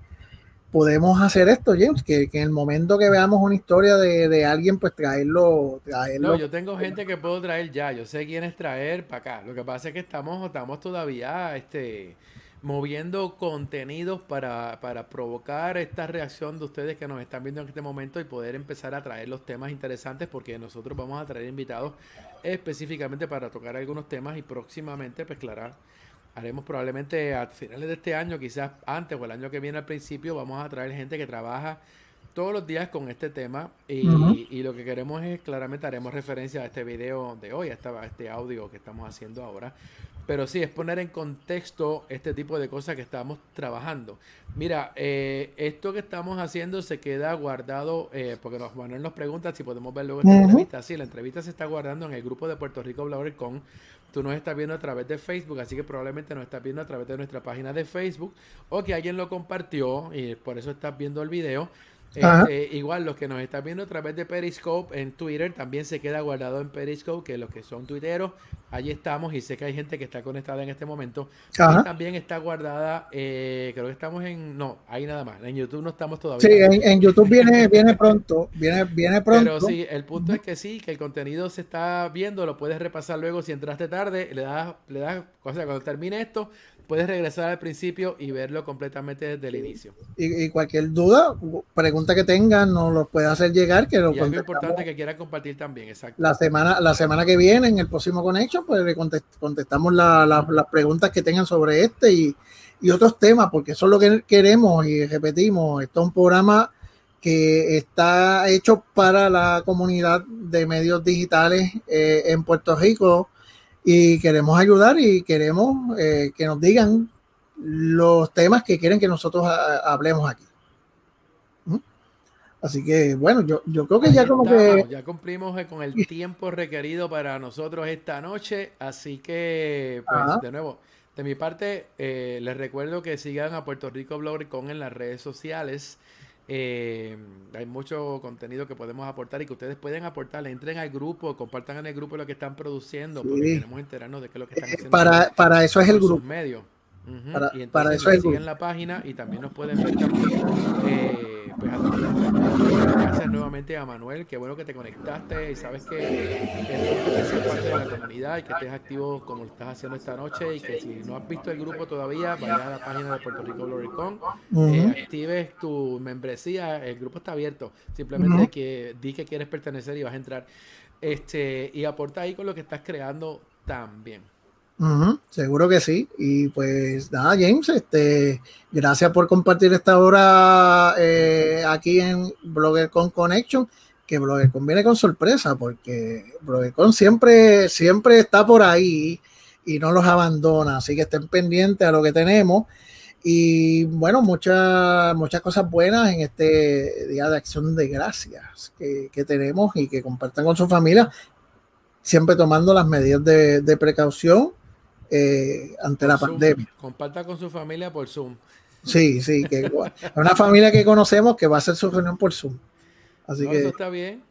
podemos hacer esto, James, que, en el momento que veamos una historia de, alguien, pues traerlo, traerlo. No, yo tengo gente que puedo traer ya, yo sé quién es traer para acá. Lo que pasa es que estamos, estamos todavía, este, moviendo contenidos para, para, provocar esta reacción de ustedes que nos están viendo en este momento y poder empezar a traer los temas interesantes porque nosotros vamos a traer invitados específicamente para tocar algunos temas y próximamente, pues claro, haremos probablemente a finales de este año, quizás antes o el año que viene al principio, vamos a traer gente que trabaja todos los días con este tema y, y, lo que queremos es claramente haremos referencia a este video de hoy, a, a este audio que estamos haciendo ahora pero sí, es poner en contexto este tipo de cosas que estamos trabajando. Mira, eh, esto que estamos haciendo se queda guardado, eh, porque nos, Manuel nos pregunta si podemos ver luego esta entrevista. Sí, la entrevista se está guardando en el grupo de Puerto Rico Con. Tú nos estás viendo a través de Facebook, así que probablemente nos estás viendo a través de nuestra página de Facebook o que alguien lo compartió y por eso estás viendo el video. Este, igual los que nos están viendo a través de Periscope en Twitter también se queda guardado en Periscope, que los que son tuiteros, allí estamos y sé que hay gente que está conectada en este momento. también está guardada, eh, creo que estamos en, no, ahí nada más, en YouTube no estamos todavía. Sí, en, YouTube viene, viene pronto, viene, viene pronto. Pero sí, el punto es que sí, que el contenido se está viendo, lo puedes repasar luego si entraste tarde, le das, le das, o sea, cuando termine esto, puedes regresar al principio y verlo completamente desde el inicio. Y, cualquier duda, pregunta que tengan, nos lo puede hacer llegar. Que lo y algo importante que quiera compartir también, exacto. La semana, la semana que viene, en el próximo Connection, pues le contestamos las preguntas que tengan sobre este y, otros temas, porque eso es lo que queremos y repetimos, esto es un programa que está hecho para la comunidad de medios digitales eh, en Puerto Rico y queremos ayudar y queremos eh, que nos digan los temas que quieren que nosotros hablemos aquí. ¿Mm? Así que bueno, yo, yo creo que ya como que... Ya cumplimos eh, con el tiempo requerido para nosotros esta noche, así que pues de nuevo, de mi parte, eh, les recuerdo que sigan a Puerto Rico Blogger con en las redes sociales. Eh, hay mucho contenido que podemos aportar y que ustedes pueden aportar. Entren al grupo, compartan en el grupo lo que están produciendo, porque queremos enterarnos de qué es lo que están eh, haciendo. Para, para eso es el grupo. Medios. Para, y para, eso es siguen la página y también nos pueden ver también. Eh, pues gracias nuevamente a Manuel, qué bueno que te conectaste y sabes que, que seas parte de la comunidad y que estés activo como lo estás haciendo esta noche y que si no has visto el grupo todavía, vaya a la página de Puerto Rico Gloricon, eh, actives tu membresía, el grupo está abierto, simplemente que di que quieres pertenecer y vas a entrar. Este y aporta ahí con lo que estás creando también seguro que sí. Y pues nada, James, este, gracias por compartir esta hora eh, aquí en BloggerCon Connection, que BloggerCon viene con sorpresa, porque BloggerCon siempre, siempre está por ahí y no los abandona, así que estén pendientes a lo que tenemos. Y bueno, muchas, muchas cosas buenas en este Día de Acción de Gracias que, tenemos y que compartan con su familia, siempre tomando las medidas de precaución eh, ante la pandemia. Comparta con su familia por Zoom. Sí, sí, que una familia que conocemos que va a hacer su reunión por Zoom. Así que eso está bien.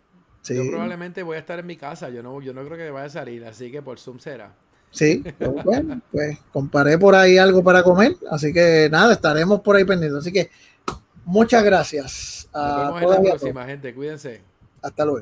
Yo probablemente voy a estar en mi casa, yo no, yo no creo que vaya a salir, así que por Zoom será. Sí, pues, bueno, pues comparé por ahí algo para comer, así que nada, estaremos por ahí pendientes. Así que muchas gracias. Nos vemos en la próxima, gente, cuídense. Hasta luego.